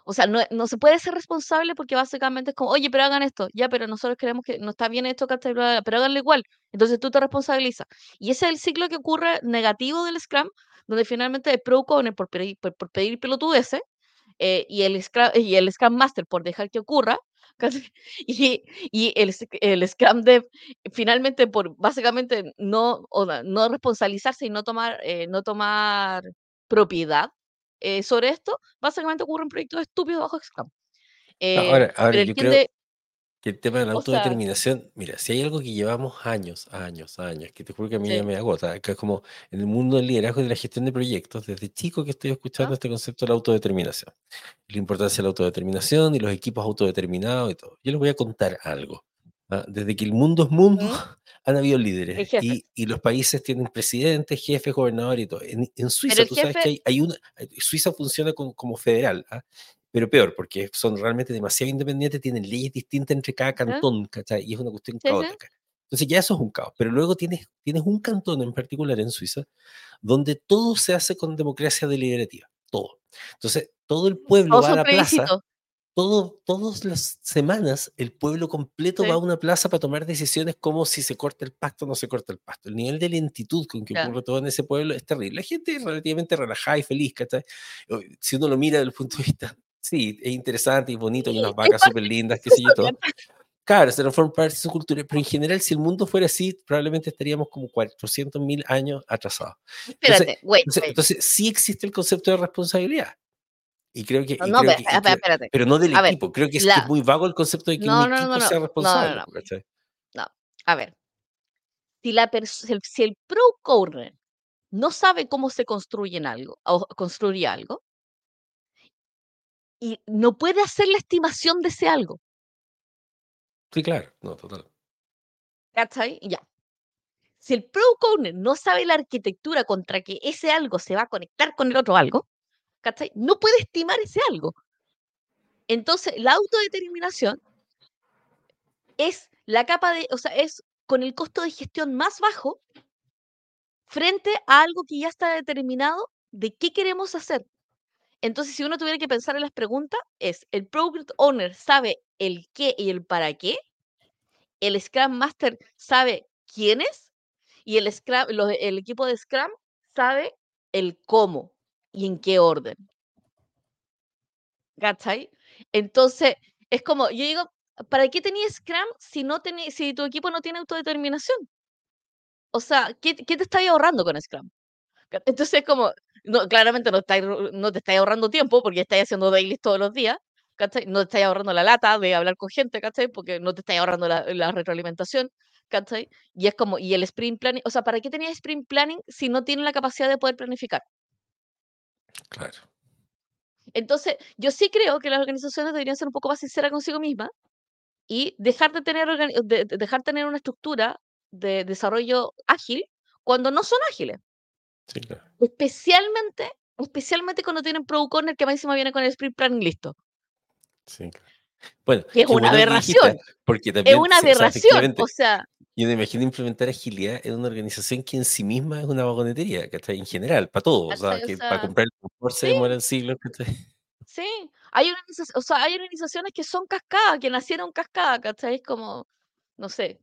O sea, no, no se puede ser responsable porque básicamente es como, oye, pero hagan esto, ya, pero nosotros creemos que no está bien esto, pero háganlo igual. Entonces tú te responsabilizas. Y ese es el ciclo que ocurre negativo del Scrum, donde finalmente el Pro por, por, por pedir pelotudeces, eh, y, el Scrum, y el Scrum Master por dejar que ocurra, y, y el, el, Scrum Dev finalmente por básicamente no, no responsabilizarse y no tomar, eh, no tomar propiedad eh, sobre esto, básicamente ocurre un proyecto estúpido bajo Scrum. ahora, ahora yo creo, que el tema de la O sea, autodeterminación, mira, si hay algo que llevamos años, años, años, que te juro que a mí ya sí, me agota, que es como en el mundo del liderazgo y de la gestión de proyectos, desde chico que estoy escuchando ¿ah? este concepto de la autodeterminación, la importancia de la autodeterminación y los equipos autodeterminados y todo. Yo les voy a contar algo. ¿ah? Desde que el mundo es mundo, ¿Mm? han habido líderes jefe. y, y los países tienen presidentes, jefes, gobernadores y todo. En, en Suiza, tú sabes que jefe, hay, hay una, Suiza funciona como, como federal, ¿ah? Pero peor, porque son realmente demasiado independientes, tienen leyes distintas entre cada cantón, ¿cachai? Y es una cuestión Sí, sí, caótica. Entonces ya eso es un caos, pero luego tienes, tienes un cantón en particular en Suiza donde todo se hace con democracia deliberativa, todo. Entonces todo el pueblo todos va a la plaza, todo, todas las semanas el pueblo completo va a Sí, una plaza para tomar decisiones como si se corta el pasto o no se corta el pasto. El nivel de lentitud con que ya. ocurre todo en ese pueblo es terrible. La gente es relativamente relajada y feliz, ¿cachai? Si uno lo mira desde el punto de vista, sí, es interesante y bonito, hay unas vacas súper lindas, qué sé yo, todo. Claro, se transforma parte de su cultura, pero en general, si el mundo fuera así, probablemente estaríamos como 400 mil años atrasados. Entonces, Espérate, wait, entonces, wait. entonces, sí existe el concepto de responsabilidad. Y creo que, No, y no, creo pero que, y espérate. pero no del A ver, equipo. Creo que es, la- muy vago el concepto de que No, un equipo no, sea responsable. no, no. ¿cachai? No, a ver. Si, la si el, si el pro no sabe cómo se construye algo, o construye algo, y no puede hacer la estimación de ese algo, Sí, claro, no, total. ¿cachai? Ya. Si el pro owner no sabe la arquitectura contra que ese algo se va a conectar con el otro algo, ¿cachai? No puede estimar ese algo. Entonces, la autodeterminación es la capa de, o sea, es con el costo de gestión más bajo frente a algo que ya está determinado de qué queremos hacer. Entonces, si uno tuviera que pensar en las preguntas, es, ¿el Product Owner sabe el qué y el para qué? ¿El Scrum Master sabe quién es? Y el, Scrum, el equipo de Scrum sabe el cómo y en qué orden. ¿Cachai? Entonces, es como, yo digo, ¿para qué tenías Scrum si, no teni- si tu equipo no tiene autodeterminación? O sea, ¿qué, qué te estáis ahorrando con Scrum? Entonces, como, no, claramente no, estáis no te estáis ahorrando tiempo porque estáis haciendo dailies todos los días, ¿cachai? No te estáis ahorrando la lata de hablar con gente, ¿cachai? Porque no te estáis ahorrando la, la retroalimentación, ¿cachai? Y es como, y el sprint planning, o sea, ¿para qué tenías sprint planning si no tienen la capacidad de poder planificar? Claro. Entonces, yo sí creo que las organizaciones deberían ser un poco más sinceras consigo mismas y dejar de tener, de, de dejar tener una estructura de desarrollo ágil cuando no son ágiles. Sí, claro. Especialmente, especialmente cuando tienen product owner que más encima viene con el sprint planning listo. Sí, claro. Bueno, Que es una que dijiste, aberración. porque Es también, una o sea, aberración. O sea, yo me imagino implementar agilidad en una organización que en sí misma es una vagonetería, ¿cachai? En general, para todo, o sea, ¿cachai? O que para sea, comprar el confort se sí, demoran siglos, ¿cachai? sí. Hay, o sea, hay organizaciones que son cascadas, que nacieron cascadas, ¿cachai? Es como, no sé,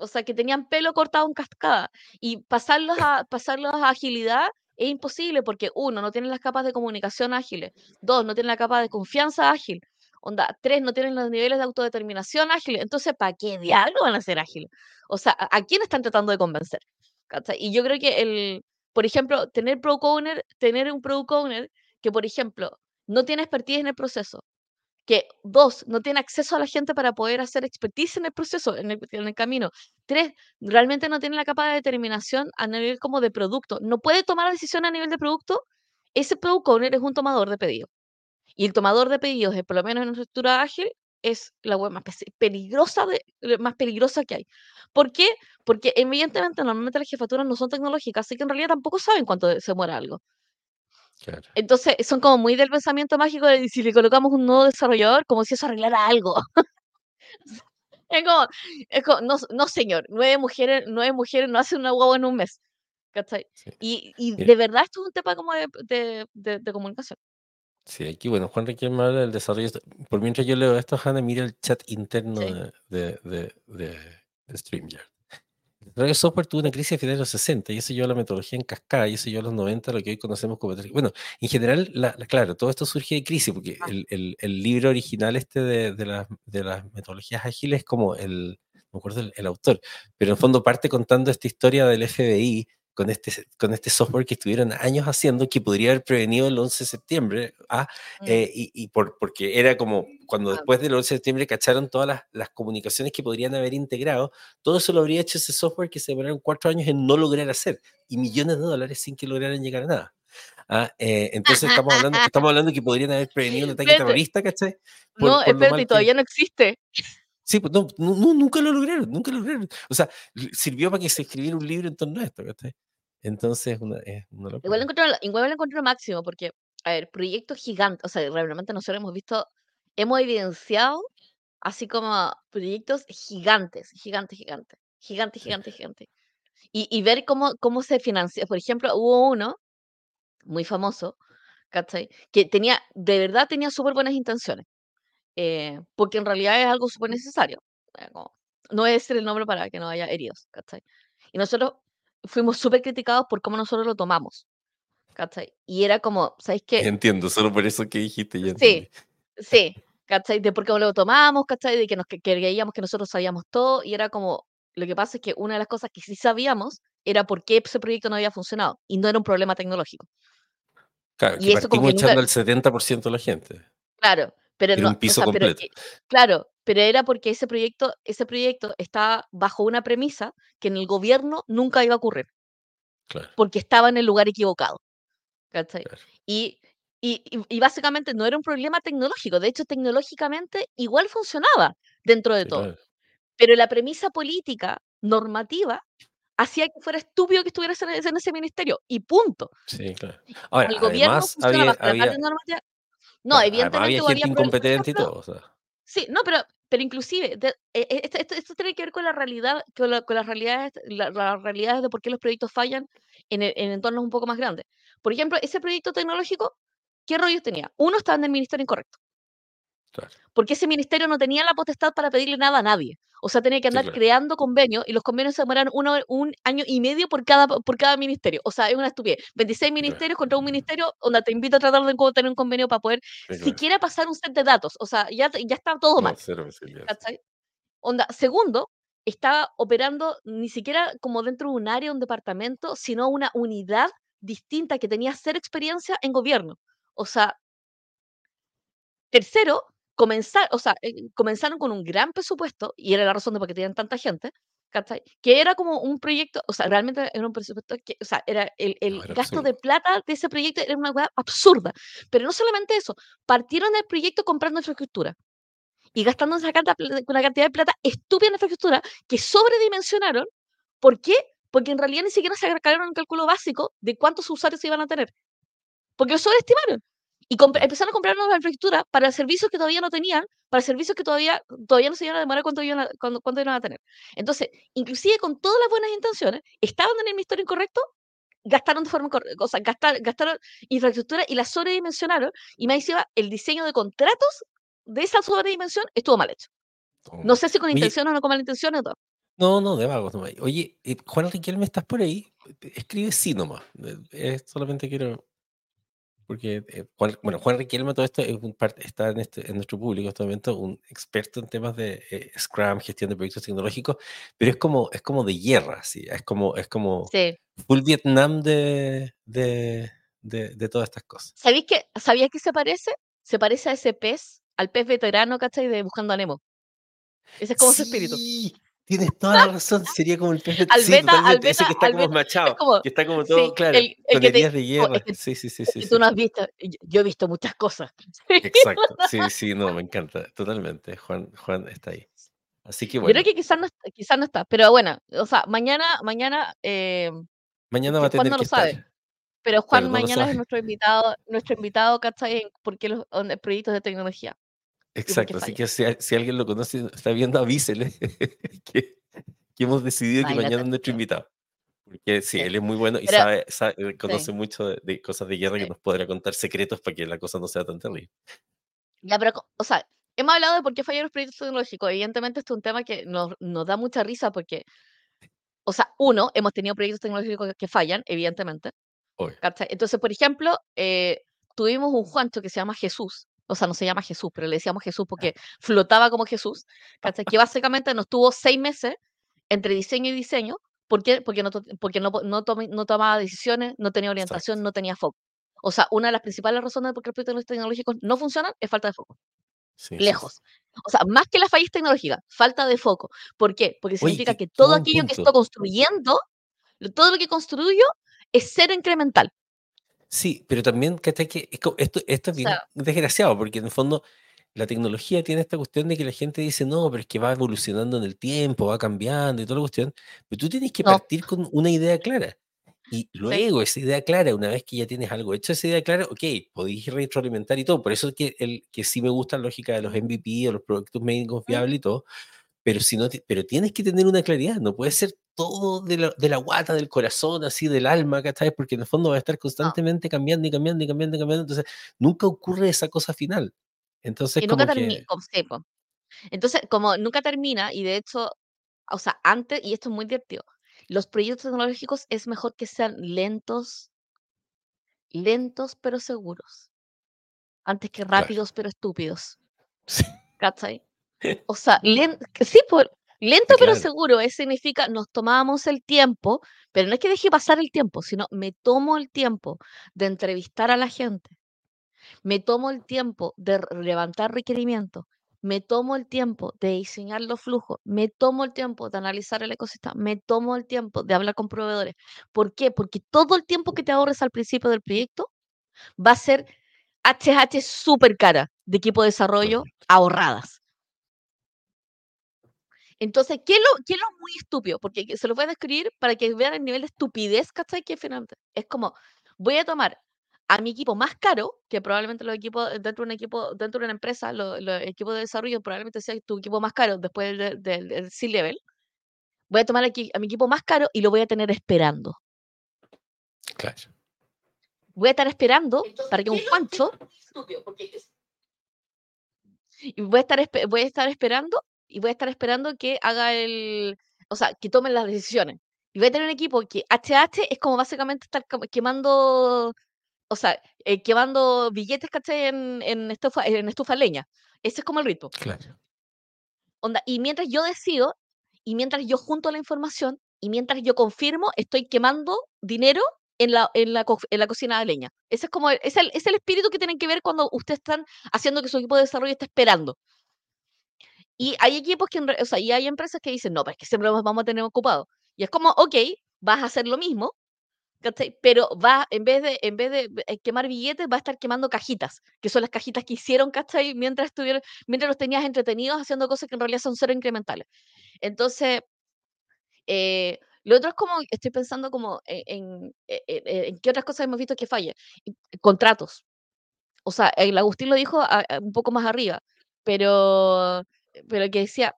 o sea, que tenían pelo cortado en cascada. Y pasarlos a, pasarlos a agilidad es imposible porque, uno, no tienen las capas de comunicación ágiles. Dos, no tienen la capa de confianza ágil. Onda, tres, no tienen los niveles de autodeterminación ágiles. Entonces, ¿para qué diablo van a ser ágiles? O sea, ¿a, quién están tratando de convencer? Y yo creo que el, por ejemplo, tener product owner, tener un product owner que, por ejemplo, no tiene expertise en el proceso, que dos, no tiene acceso a la gente para poder hacer expertise en el proceso, en el, camino. Tres, realmente no tiene la capa de determinación a nivel como de producto. No puede tomar decisiones a nivel de producto. Ese product owner es un tomador de pedidos. Y el tomador de pedidos, eh, por lo menos en una estructura ágil, es la web más peligrosa, de, más peligrosa que hay. ¿Por qué? Porque evidentemente normalmente las jefaturas no son tecnológicas, así que en realidad tampoco saben cuánto se muera algo. Claro. Entonces, son como muy del pensamiento mágico de si le colocamos un nuevo desarrollador, como si eso arreglara algo. Es como, es como, no, no señor, nueve mujeres, nueve mujeres no hacen una guagua en un mes. ¿cachai? Sí. Y, y Mira. de verdad esto es un tema como de, de, de- de comunicación. Sí, aquí, bueno, Juan Riquelme me habla del desarrollo. Por mientras yo leo esto, Hanna, mira el chat interno Sí. de, de, de, de StreamYard. El desarrollo de software tuvo una crisis a finales de los 60 y eso a la metodología en cascada y eso a los 90 lo que hoy conocemos como. Bueno, en general, la, la- claro, todo esto surge de crisis porque Ah. el, el- el libro original este de, de las, de las metodologías ágiles es como el, no me acuerdo el, el autor, pero en fondo parte contando esta historia del FBI con este, con este software que estuvieron años haciendo que podría haber prevenido el 11 de septiembre, ¿ah? Mm. Eh, y, y por, porque era como cuando después del 11 de septiembre cacharon todas las, las comunicaciones que podrían haber integrado, todo eso lo habría hecho ese software que se demoraron cuatro años en no lograr hacer, y millones de dólares sin que lograran llegar a nada. ¿ah? Eh, entonces estamos hablando, estamos hablando que podrían haber prevenido un ataque Espérate. terrorista, ¿cachai? Por- no, por espérate, que- todavía no existe. Sí, pues no, nu- nunca lo lograron, nunca lo lograron. O sea, sirvió para que se escribiera un libro en torno a esto, ¿cachai? Entonces, una, es una locura. Igual lo encuentro, igual lo encuentro máximo, porque, a ver, proyectos gigantes, o sea, realmente nosotros hemos visto, hemos evidenciado así como proyectos gigantes, gigantes, gigantes, gigantes, gigantes, gigantes. Y, y ver cómo, cómo se financia. Por ejemplo, hubo uno muy famoso, ¿cachai? Que tenía, de verdad tenía súper buenas intenciones, eh, porque en realidad es algo súper necesario. eh, como- no voy a decir el nombre para que no haya heridos, ¿cachai? Y nosotros fuimos súper criticados por cómo nosotros lo tomamos, ¿cachai? Y era como, ¿sabéis qué? Entiendo, solo por eso que dijiste, ya Sí, sí, ¿cachai? De por qué lo tomamos, ¿cachai? De que nos que creíamos que nosotros sabíamos todo y era como, lo que pasa es que una de las cosas que sí sabíamos era por qué ese proyecto no había funcionado y no era un problema tecnológico. Claro, Y que eso como que nunca- echando al 70% de la gente. Claro, pero Era no, un o piso sea, pero completo. que- claro, pero era porque ese proyecto, ese proyecto está bajo una premisa que en el gobierno nunca iba a ocurrir, Claro, porque estaba en el lugar equivocado. ¿cachai? claro. Y, y, y- básicamente no era un problema tecnológico, de hecho tecnológicamente igual funcionaba dentro de todo, claro. pero la premisa política, normativa, hacía que fuera estúpido que estuvieras en ese, ministerio, y punto. Sí, claro. Ahora, el gobierno además funciona había, bajo la había, parte normativa. No, además evidentemente había gente incompetente y todo. O sea, Sí, no, pero, pero inclusive, de- eh, eh, esto, esto- esto tiene que ver con la realidad, con, la- con las realidades, la- las realidades de por qué los proyectos fallan en, e- en entornos un poco más grandes. Por ejemplo, ese proyecto tecnológico, ¿qué rollos tenía? Uno estaba en el ministerio incorrecto, claro. porque ese ministerio no tenía la potestad para pedirle nada a nadie. O sea, tenía que Sí, andar claro. creando convenios y los convenios se demoraron uno- un año y medio por cada, por cada ministerio. O sea, es una estupidez. 26 ministerios contra un ministerio, donde te invito a tratar de tener un convenio para poder Sí, claro. siquiera pasar un set de datos. O sea, ya, ya está todo No, mal. Onda, segundo, estaba operando ni siquiera como dentro de un área, un departamento, sino una unidad distinta que tenía cero experiencia en gobierno. O sea, tercero, comenzar, o sea, eh, comenzaron con un gran presupuesto, y era la razón de por qué tenían tanta gente, ¿cachai? Que era como un proyecto, o sea, realmente era un presupuesto que, o sea, era el, el No, era gasto de absurdo. plata de ese proyecto era una cosa absurda. Pero no solamente eso, partieron el proyecto comprando infraestructura y gastando esa pl- una cantidad de plata estúpida en infraestructura que sobredimensionaron. ¿Por qué? Porque en realidad ni siquiera sacaron un cálculo básico de cuántos usuarios iban a tener. Porque lo sobreestimaron. Y empezaron a comprar nuevas infraestructura para servicios que todavía no tenían, para servicios que todavía, todavía no se iban a demorar cuánto iban a, cuándo- cuánto iban a tener. Entonces, inclusive con todas las buenas intenciones, estaban en el ministerio incorrecto, gastaron de forma incorrecta, o sea, gastar- gastaron infraestructura y la sobredimensionaron, y más encima, el diseño de contratos de esa sobredimensión estuvo mal hecho. No sé si con Oye, intención o no con mala intención o todo. no, no, de vagos nomás. Oye, eh, Juan Riquelme, ¿estás por ahí? Escribe sí nomás. Eh, eh, solamente quiero. Porque, eh, Juan- bueno, Juan Riquelme, todo esto es un está en, este, en nuestro público en este momento, un experto en temas de eh, Scrum, gestión de proyectos tecnológicos, pero es como, es como de guerra, ¿sí? Es como, es como Sí. full Vietnam de, de, de, de todas estas cosas. ¿Sabéis que, ¿Sabías que se parece? Se parece a ese pez, al pez veterano, ¿cachai? De Buscando a Nemo. Ese es como su espíritu. Sí, tienes toda la razón. Sería como el pez de- Al sí, beta, al. Ese que está al como beta, machado, es como, que está como sí, todo, claro, el, el que te, de guerra. es que, Sí, sí, sí, sí, sí. tú no has visto, yo, yo he visto muchas cosas. Exacto. Sí, sí, no, me encanta. Totalmente. Juan, Juan está ahí. Así que Yo creo bueno, que quizás no, está- quizás no está, pero bueno, o sea, mañana, mañana, eh, mañana va a Juan tener no que lo sabe, estar. pero Juan Claro, no mañana es sabe. nuestro invitado, nuestro invitado, ¿cachai? En por qué los en proyectos de tecnología Exacto. Así que si, si alguien lo conoce, está viendo, avísele que, que hemos decidido que mañana es nuestro invitado. Porque sí, Sí. él es muy bueno y Pero, sabe, sabe- eh, sí, conoce mucho de, de cosas de guerra que sí. nos podrá contar secretos para que la cosa no sea tan terrible. Ya, pero, o sea, hemos hablado de por qué fallan los proyectos tecnológicos. Evidentemente, esto es un tema que nos, nos da mucha risa porque, o sea, uno, hemos tenido proyectos tecnológicos que fallan, evidentemente. Entonces, por ejemplo, eh, tuvimos un Juancho que se llama Jesús. O sea, no se llama Jesús, pero le decíamos Jesús porque flotaba como Jesús. ¿cachai? Que básicamente nos tuvo seis meses entre diseño y diseño ¿Por qué? Porque no, porque no, no, no tomaba decisiones, no tenía orientación, no tenía foco. O sea, una de las principales razones por qué los proyectos tecnológicos no funcionan es falta de foco. Lejos. O sea, más que la falla tecnológica, falta de foco. ¿Por qué? Porque significa que todo aquello que estoy construyendo, todo lo que construyo es ser incremental. Sí, pero también, que esto, esto es bien desgraciado, porque en el fondo la tecnología tiene esta cuestión de que la gente dice, no, pero es que va evolucionando en el tiempo, va cambiando y toda la cuestión, pero tú tienes que partir con una idea clara. Y luego esa idea clara, una vez que ya tienes algo hecho, esa idea clara, ok, podéis retroalimentar y todo. Por eso es que, el, que sí me gusta la lógica de los MVP o los productos médicos confiables y todo, pero, si no, pero tienes que tener una claridad, no puede ser todo de la, de la guata, del corazón, así del alma, ¿cachai? Porque en el fondo va a estar constantemente cambiando y cambiando y cambiando y cambiando, entonces nunca ocurre esa cosa final. Entonces, y nunca termina, Entonces, como nunca termina, y de hecho, o sea, antes, y esto es muy divertido, los proyectos tecnológicos es mejor que sean lentos, lentos pero seguros, antes que rápidos pero estúpidos. Sí. ¿Cachai? O sea, sí, por, lento pero seguro, eso significa nos tomamos el tiempo, pero no es que deje pasar el tiempo, sino me tomo el tiempo de entrevistar a la gente, me tomo el tiempo de levantar requerimientos, me tomo el tiempo de diseñar los flujos, me tomo el tiempo de analizar el ecosistema, me tomo el tiempo de hablar con proveedores. ¿Por qué? Porque todo el tiempo que te ahorres al principio del proyecto va a ser HH súper cara de equipo de desarrollo ahorradas. Entonces, ¿qué es, lo, ¿qué es lo muy estúpido? Porque se lo voy a describir para que vean el nivel de estupidez, ¿cachai? Que finalmente es como, voy a tomar a mi equipo más caro, que probablemente los equipos dentro de un equipo, dentro de una empresa, los, equipos de desarrollo probablemente sea tu equipo más caro después del, C-Level. Voy a tomar aquí a mi equipo más caro y lo voy a tener esperando. Claro. Voy a estar esperando para que un Juancho. Y voy a, estar, voy a estar esperando y voy a estar esperando que haga el. O sea, que tomen las decisiones. Y voy a tener un equipo que HH es como básicamente estar quemando o sea, eh, quemando billetes, ¿cachai? En, en, estufa, en estufa leña. Ese es como el ritmo. Claro. Onda, y mientras yo decido, y mientras yo junto la información, y mientras yo confirmo, estoy quemando dinero en la, en la, en la cocina de leña. Ese es como es el, es el espíritu que tienen que ver cuando ustedes están haciendo que su equipo de desarrollo esté esperando. Y hay equipos que, o sea, y hay empresas que dicen, no, pues que siempre nos vamos a tener ocupado. Y es como, ok, vas a hacer lo mismo, pero va, en vez de, en vez de eh, quemar billetes, va a estar quemando cajitas, que son las cajitas que hicieron, ¿cachai? Mientras estuvieron, mientras los tenías entretenidos haciendo cosas que en realidad son cero incrementales. Entonces, eh, lo otro es como, estoy pensando como e, en, e, e, en, qué otras cosas hemos visto que falle. Contratos. O sea, el Agustín lo dijo un poco más arriba, pero, pero que decía,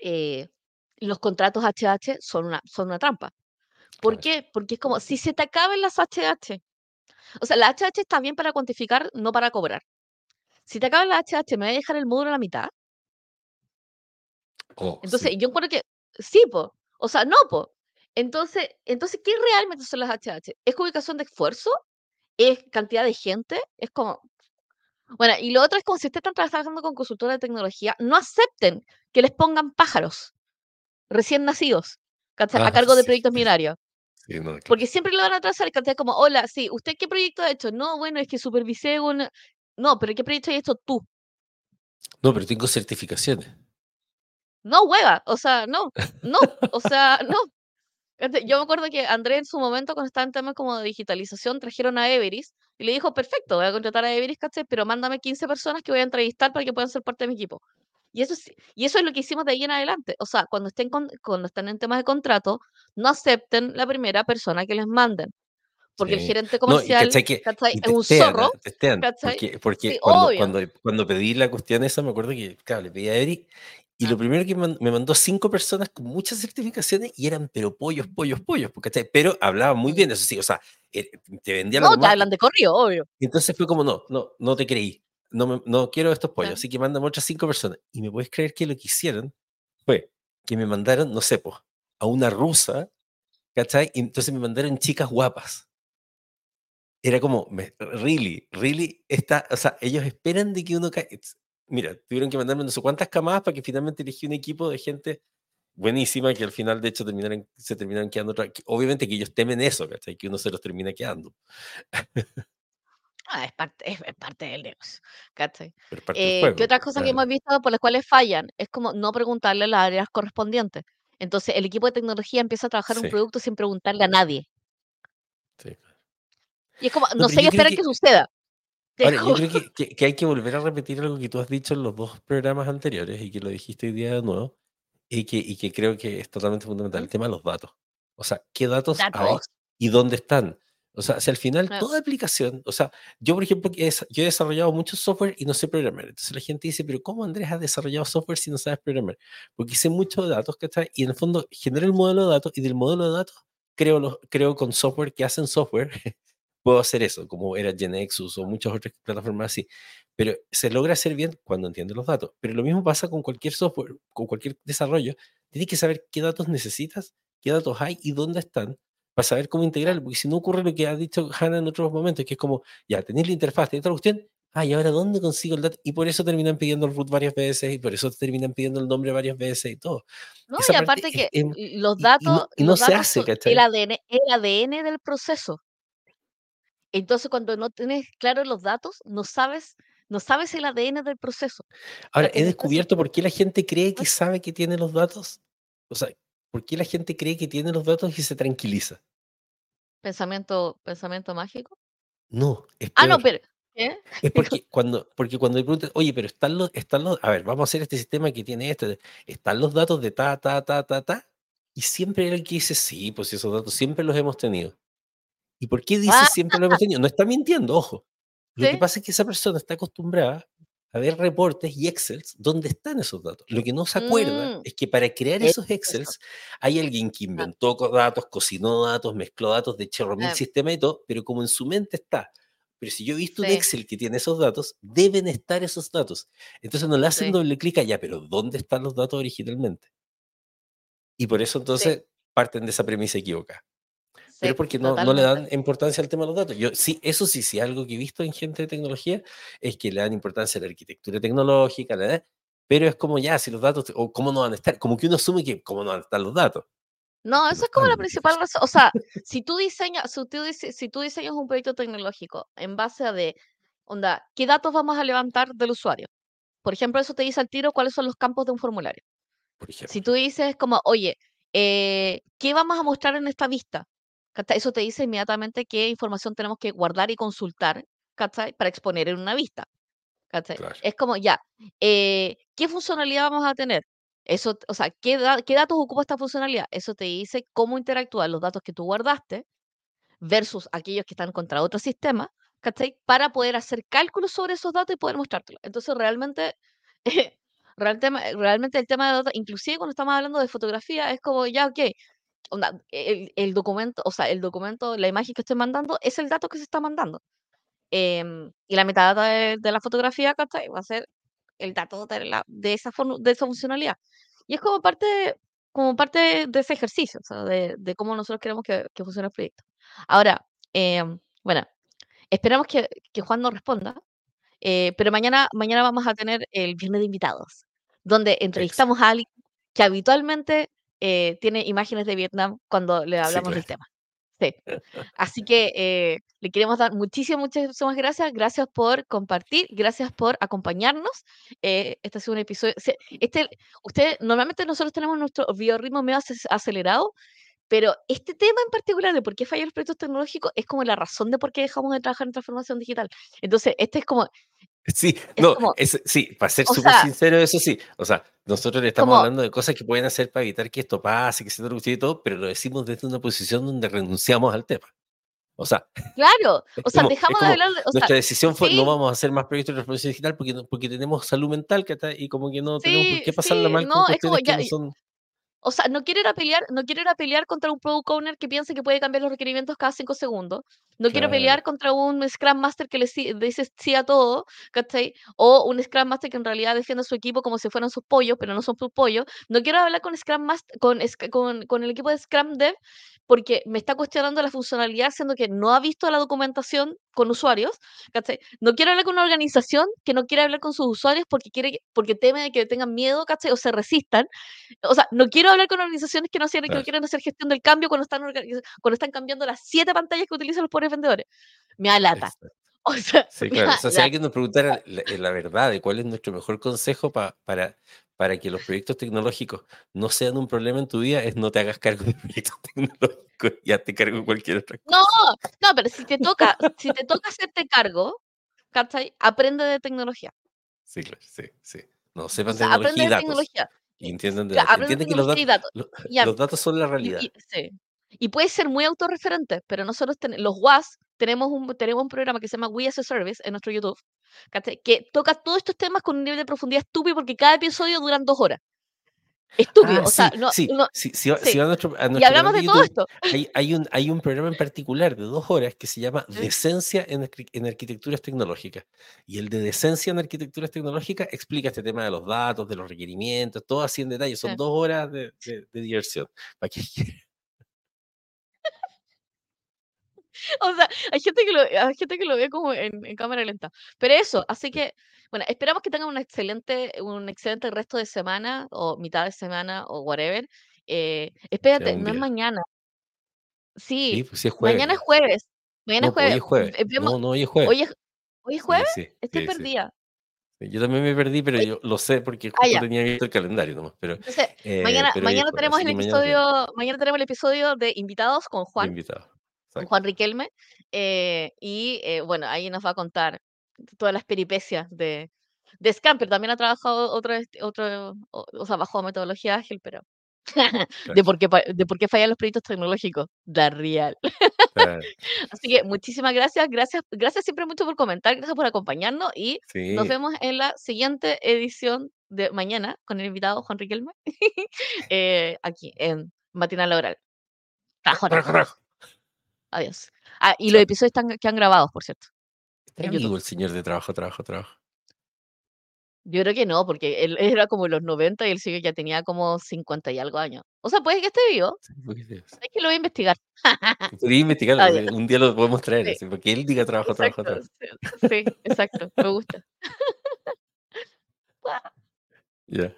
eh, los contratos HH son una, son una trampa. ¿Por qué? Porque es como, si se te acaban las HH, o sea, la HH está bien para cuantificar, no para cobrar. Si te acaban las HH, ¿me voy a dejar el módulo a la mitad? Oh, entonces, yo encuentro que, sí, po. O sea, no, po. Entonces, entonces, ¿qué realmente son las HH? ¿Es ubicación de esfuerzo? ¿Es cantidad de gente? Es como... Bueno, y lo otro es como si ustedes están trabajando con consultora de tecnología, no acepten que les pongan pájaros recién nacidos a ah, cargo de proyectos millonarios. Porque siempre lo van a trazar cantidad como, hola, sí, ¿usted qué proyecto ha hecho? No, bueno, es que supervisé un... No, pero ¿qué proyecto has hecho tú? No, pero tengo certificaciones. No, hueva, o sea, no, no, o sea, no. Yo me acuerdo que Andrés en su momento, cuando estaba en temas como de digitalización, trajeron a Everis y le dijo, perfecto, voy a contratar a Everis, ¿cachai? Pero mándame 15 personas que voy a entrevistar para que puedan ser parte de mi equipo. Y eso, es, y eso es lo que hicimos de ahí en adelante. O sea, cuando estén, cuando estén en temas de contrato, no acepten la primera persona que les manden. Porque el gerente comercial es un zorro. porque, cuando, cuando, pedí la cuestión esa, me acuerdo que, claro, le pedí a Eric y lo primero que me mandó cinco personas con muchas certificaciones y eran, pero pollos, pollos, pollos, pero hablaban muy bien, eso sí, o sea, eh, te vendían No, te hablan de corrido, obvio. Y entonces fue como, no, no, no te creí no, no quiero estos pollos, así que mandan otras cinco personas. Y me puedes creer que lo que hicieron fue que me mandaron, no sé, pues, a una rusa, ¿cachai? Y entonces me mandaron chicas guapas. Era como, really, really, está, o sea, ellos esperan de que uno caiga. Mira, tuvieron que mandarme no sé cuántas camadas para que finalmente elegí un equipo de gente buenísima que al final, de hecho, terminaron, se terminan quedando. Obviamente que ellos temen eso, ¿cachai? Que uno se los termina quedando. Ah, es parte, es, parte del negocio, ¿cachai? parte del ¿Qué otras cosas que hemos visto por las cuales fallan? Es como no preguntarle a las áreas correspondientes. Entonces, el equipo de tecnología empieza a trabajar un producto sin preguntarle a nadie. Sí. Y es como, no, sé qué esperar que, suceda. Ahora, yo creo que, que, hay que volver a repetir algo que tú has dicho en los dos programas anteriores y que lo dijiste hoy día de nuevo, y que, y que creo que es totalmente fundamental, el tema de los datos. O sea, ¿qué datos, hay y dónde están? O sea, si al final toda aplicación, o sea, yo por ejemplo, yo he desarrollado mucho software y no sé programar. Entonces la gente dice, pero ¿cómo Andrés has desarrollado software si no sabes programar? Porque sé mucho de datos, ¿cachai? Y en el fondo genero el modelo de datos y del modelo de datos creo, lo, creo con software que hacen software, puedo hacer eso, como era Genexus o muchas otras plataformas así. Pero se logra hacer bien cuando entiende los datos. Pero lo mismo pasa con cualquier software, con cualquier desarrollo. Tienes que saber qué datos necesitas, qué datos hay y dónde están para saber cómo integrarlo, porque si no ocurre lo que ha dicho Hannah en otros momentos, que es como, ya, tenéis la interfaz, tenéis otra cuestión, ah, y ahora ¿dónde consigo el dato? Y por eso terminan pidiendo el root varias veces, y por eso terminan pidiendo el nombre varias veces y todo. No, y aparte que los datos, y, no, se hace, ¿cachai? El ADN, el ADN del proceso. Entonces, cuando no tienes claro los datos, no sabes, no sabes el ADN del proceso. Ahora, he descubierto por qué la gente cree que sabe que tiene los datos. O sea, ¿por qué la gente cree que tiene los datos y se tranquiliza? ¿Pensamiento, pensamiento mágico? No, es Ah, no, pero. Es porque cuando, porque cuando le preguntan, oye, pero están los, están los, a ver, vamos a hacer este sistema que tiene esto, están los datos de ta, ta, ta, ta, ta, y siempre hay el que dice, sí, pues esos datos siempre los hemos tenido. ¿Y por qué dice Ah. siempre los hemos tenido? No está mintiendo, ojo. Lo que pasa es que esa persona está acostumbrada a ver reportes y Excels donde están esos datos. Lo que no se acuerda Mm. es que para crear esos Excels hay alguien que inventó datos, cocinó datos, mezcló datos de mil Ah. sistemas y todo, pero como en su mente está. Pero si yo he visto un. Excel que tiene esos datos, deben estar esos datos. Entonces no le hacen Sí. doble clic allá, pero ¿dónde están los datos originalmente? Y por eso entonces parten de esa premisa equivocada. Pero porque no, no le dan importancia al tema de los datos. Yo sí, eso sí, sí, algo que he visto en gente de tecnología es que le dan importancia a la arquitectura tecnológica, pero es como ya, si los datos, o cómo no van a estar, como que uno asume que cómo no van a estar los datos. No, eso es como la principal razón. O sea, si tú diseñas, si tú, si tú diseñas un proyecto tecnológico en base a de, onda, ¿qué datos vamos a levantar del usuario? Por ejemplo, eso te dice al tiro cuáles son los campos de un formulario. Por. Si tú dices como, oye, eh, ¿qué vamos a mostrar en esta vista? ¿Cachai? Eso te dice inmediatamente qué información tenemos que guardar y consultar, ¿cachai? Para exponer en una vista. Claro. Es como, ya, eh, ¿qué funcionalidad vamos a tener? Eso, o sea, ¿qué, da- ¿qué datos ocupa esta funcionalidad? Eso te dice cómo interactúan los datos que tú guardaste versus aquellos que están contra otro sistema, ¿cachai? Para poder hacer cálculos sobre esos datos y poder mostrártelo. Entonces, realmente, real tema- realmente el tema de datos, inclusive cuando estamos hablando de fotografía, es como, ya, ok, onda, el, el documento, o sea, el documento, la imagen que estoy mandando es el dato que se está mandando. Em, y la metadata de, de la fotografía, ¿cachai? Va a ser el dato de, la, de, esa, de esa funcionalidad. Y es como parte, como parte de ese ejercicio, o sea, de, de cómo nosotros queremos que, que funcione el proyecto. Ahora, em, bueno, esperamos que, que Juan nos responda, eh, pero mañana, mañana vamos a tener el viernes de invitados, donde entrevistamos a alguien que habitualmente eh, tiene imágenes de Vietnam cuando le Sí, hablamos del claro. tema. Sí. Así que eh, le queremos dar muchísimas, muchísimas gracias. Gracias por compartir, gracias por acompañarnos. Eh, este ha sido un episodio. Este, usted, normalmente nosotros tenemos nuestro biorritmo medio ace- acelerado, pero este tema en particular de por qué fallan los proyectos tecnológicos es como la razón de por qué dejamos de trabajar en transformación digital. Entonces, este es como, Sí, es no, como, es, sí, para ser súper sincero, eso sí. O sea, nosotros le estamos como, hablando de cosas que pueden hacer para evitar que esto pase, que se te y todo, pero lo decimos desde una posición donde renunciamos al tema. O sea, claro, o sea, como, dejamos de hablar, de- o sea, nuestra decisión fue no vamos a hacer más proyectos de transformación digital porque, porque tenemos salud mental que está, y como que no tenemos por qué pasarla sí, mal con no, es como que ya, no son. O sea, no quiero ir a pelear, no quiero ir a pelear contra un product owner que piense que puede cambiar los requerimientos cada cinco segundos. No quiero pelear contra un Scrum Master que le dice sí a todo, ¿cachai? O un Scrum Master que en realidad defiende a su equipo como si fueran sus pollos, pero no son sus pollos. No quiero hablar con Scrum Master, con, con, con el equipo de Scrum Dev porque me está cuestionando la funcionalidad, siendo que no ha visto la documentación con usuarios, ¿cachai? No quiere hablar con una organización que no quiere hablar con sus usuarios porque quiere, porque teme de que tengan miedo, ¿cachai? O se resistan. O sea, no quiero hablar con organizaciones que no, que no quieren hacer gestión del cambio cuando están, cuando están cambiando las siete pantallas que utilizan los pobres vendedores. Me da lata. Exacto. O sea, Sí, claro. O sea, si alguien nos preguntara la, la verdad de cuál es nuestro mejor consejo pa- para, para que los proyectos tecnológicos no sean un problema en tu vida, es no te hagas cargo de proyectos tecnológicos y hazte cargo de cualquier otra cosa. No, no, pero si te toca, si te toca hacerte cargo, ¿cachai? Aprende de tecnología. Sí, claro, sí, sí. No, O sepan sea, tecnología aprende y de datos. tecnología. Y entiendan de Ca- datos. De Entienden que los y datos, los datos son la Y, realidad. y- sí. Y puede ser muy autorreferente, pero nosotros, ten- los WAS, tenemos un, tenemos un programa que se llama We as a Service en nuestro YouTube, ¿cachai? que toca todos estos temas con un nivel de profundidad estúpido porque cada episodio duran dos horas. Estúpido, Ah, o sea, sí, no, sí, no- sí, si, va- sí. si va a nuestro, y hablamos de todo YouTube, esto. hay, hay un, hay un programa en particular de dos horas que se llama. Decencia en, en Arquitecturas Tecnológicas. Y el de Decencia en Arquitecturas Tecnológicas explica este tema de los datos, de los requerimientos, todo así en detalle. Son dos horas de, de- de diversión. ¿Para qué quiere? O sea, hay gente que lo, hay gente que lo ve como en, en cámara lenta. Pero eso, así que, bueno, esperamos que tengan un excelente, un excelente resto de semana, o mitad de semana, o whatever. Eh, espérate, no es mañana. Sí, Sí, pues sí es jueves. mañana es jueves. Mañana No, es pues hoy es jueves. No, no, hoy es jueves. Hoy es, ¿hoy es jueves? sí, Estoy perdida. Yo también me perdí, pero yo lo sé porque ah, justo tenía abierto el calendario nomás. Pero, Entonces, eh, mañana, pero mañana tenemos el mañana episodio, mañana tenemos el episodio de invitados con Juan. invitado. Con. Juan Riquelme. eh, y eh, bueno, ahí nos va a contar todas las peripecias de, de Scam, pero también ha trabajado otro, otro o, o sea, bajo metodología ágil, pero de por, qué, de por qué fallan los proyectos tecnológicos, da real. Así que muchísimas gracias, gracias, gracias siempre mucho por comentar, gracias por acompañarnos y nos Sí. vemos en la siguiente edición de mañana con el invitado Juan Riquelme, eh, aquí en Matinal Laboral. Trabajo. Adiós. Ah, y los episodios están, que han grabados, por cierto. ¿Está en YouTube. el señor de trabajo, trabajo, trabajo? Yo creo que no, porque él era como en los 90 y él sigue ya tenía como 50 y algo años. O sea, puede que esté vivo. Sí. Es que lo voy a investigar. Podría investigarlo, ya. porque un día lo podemos traer, Sí. así, porque él diga trabajo, trabajo, Exacto. trabajo. Sí, exacto. Me gusta. Ya.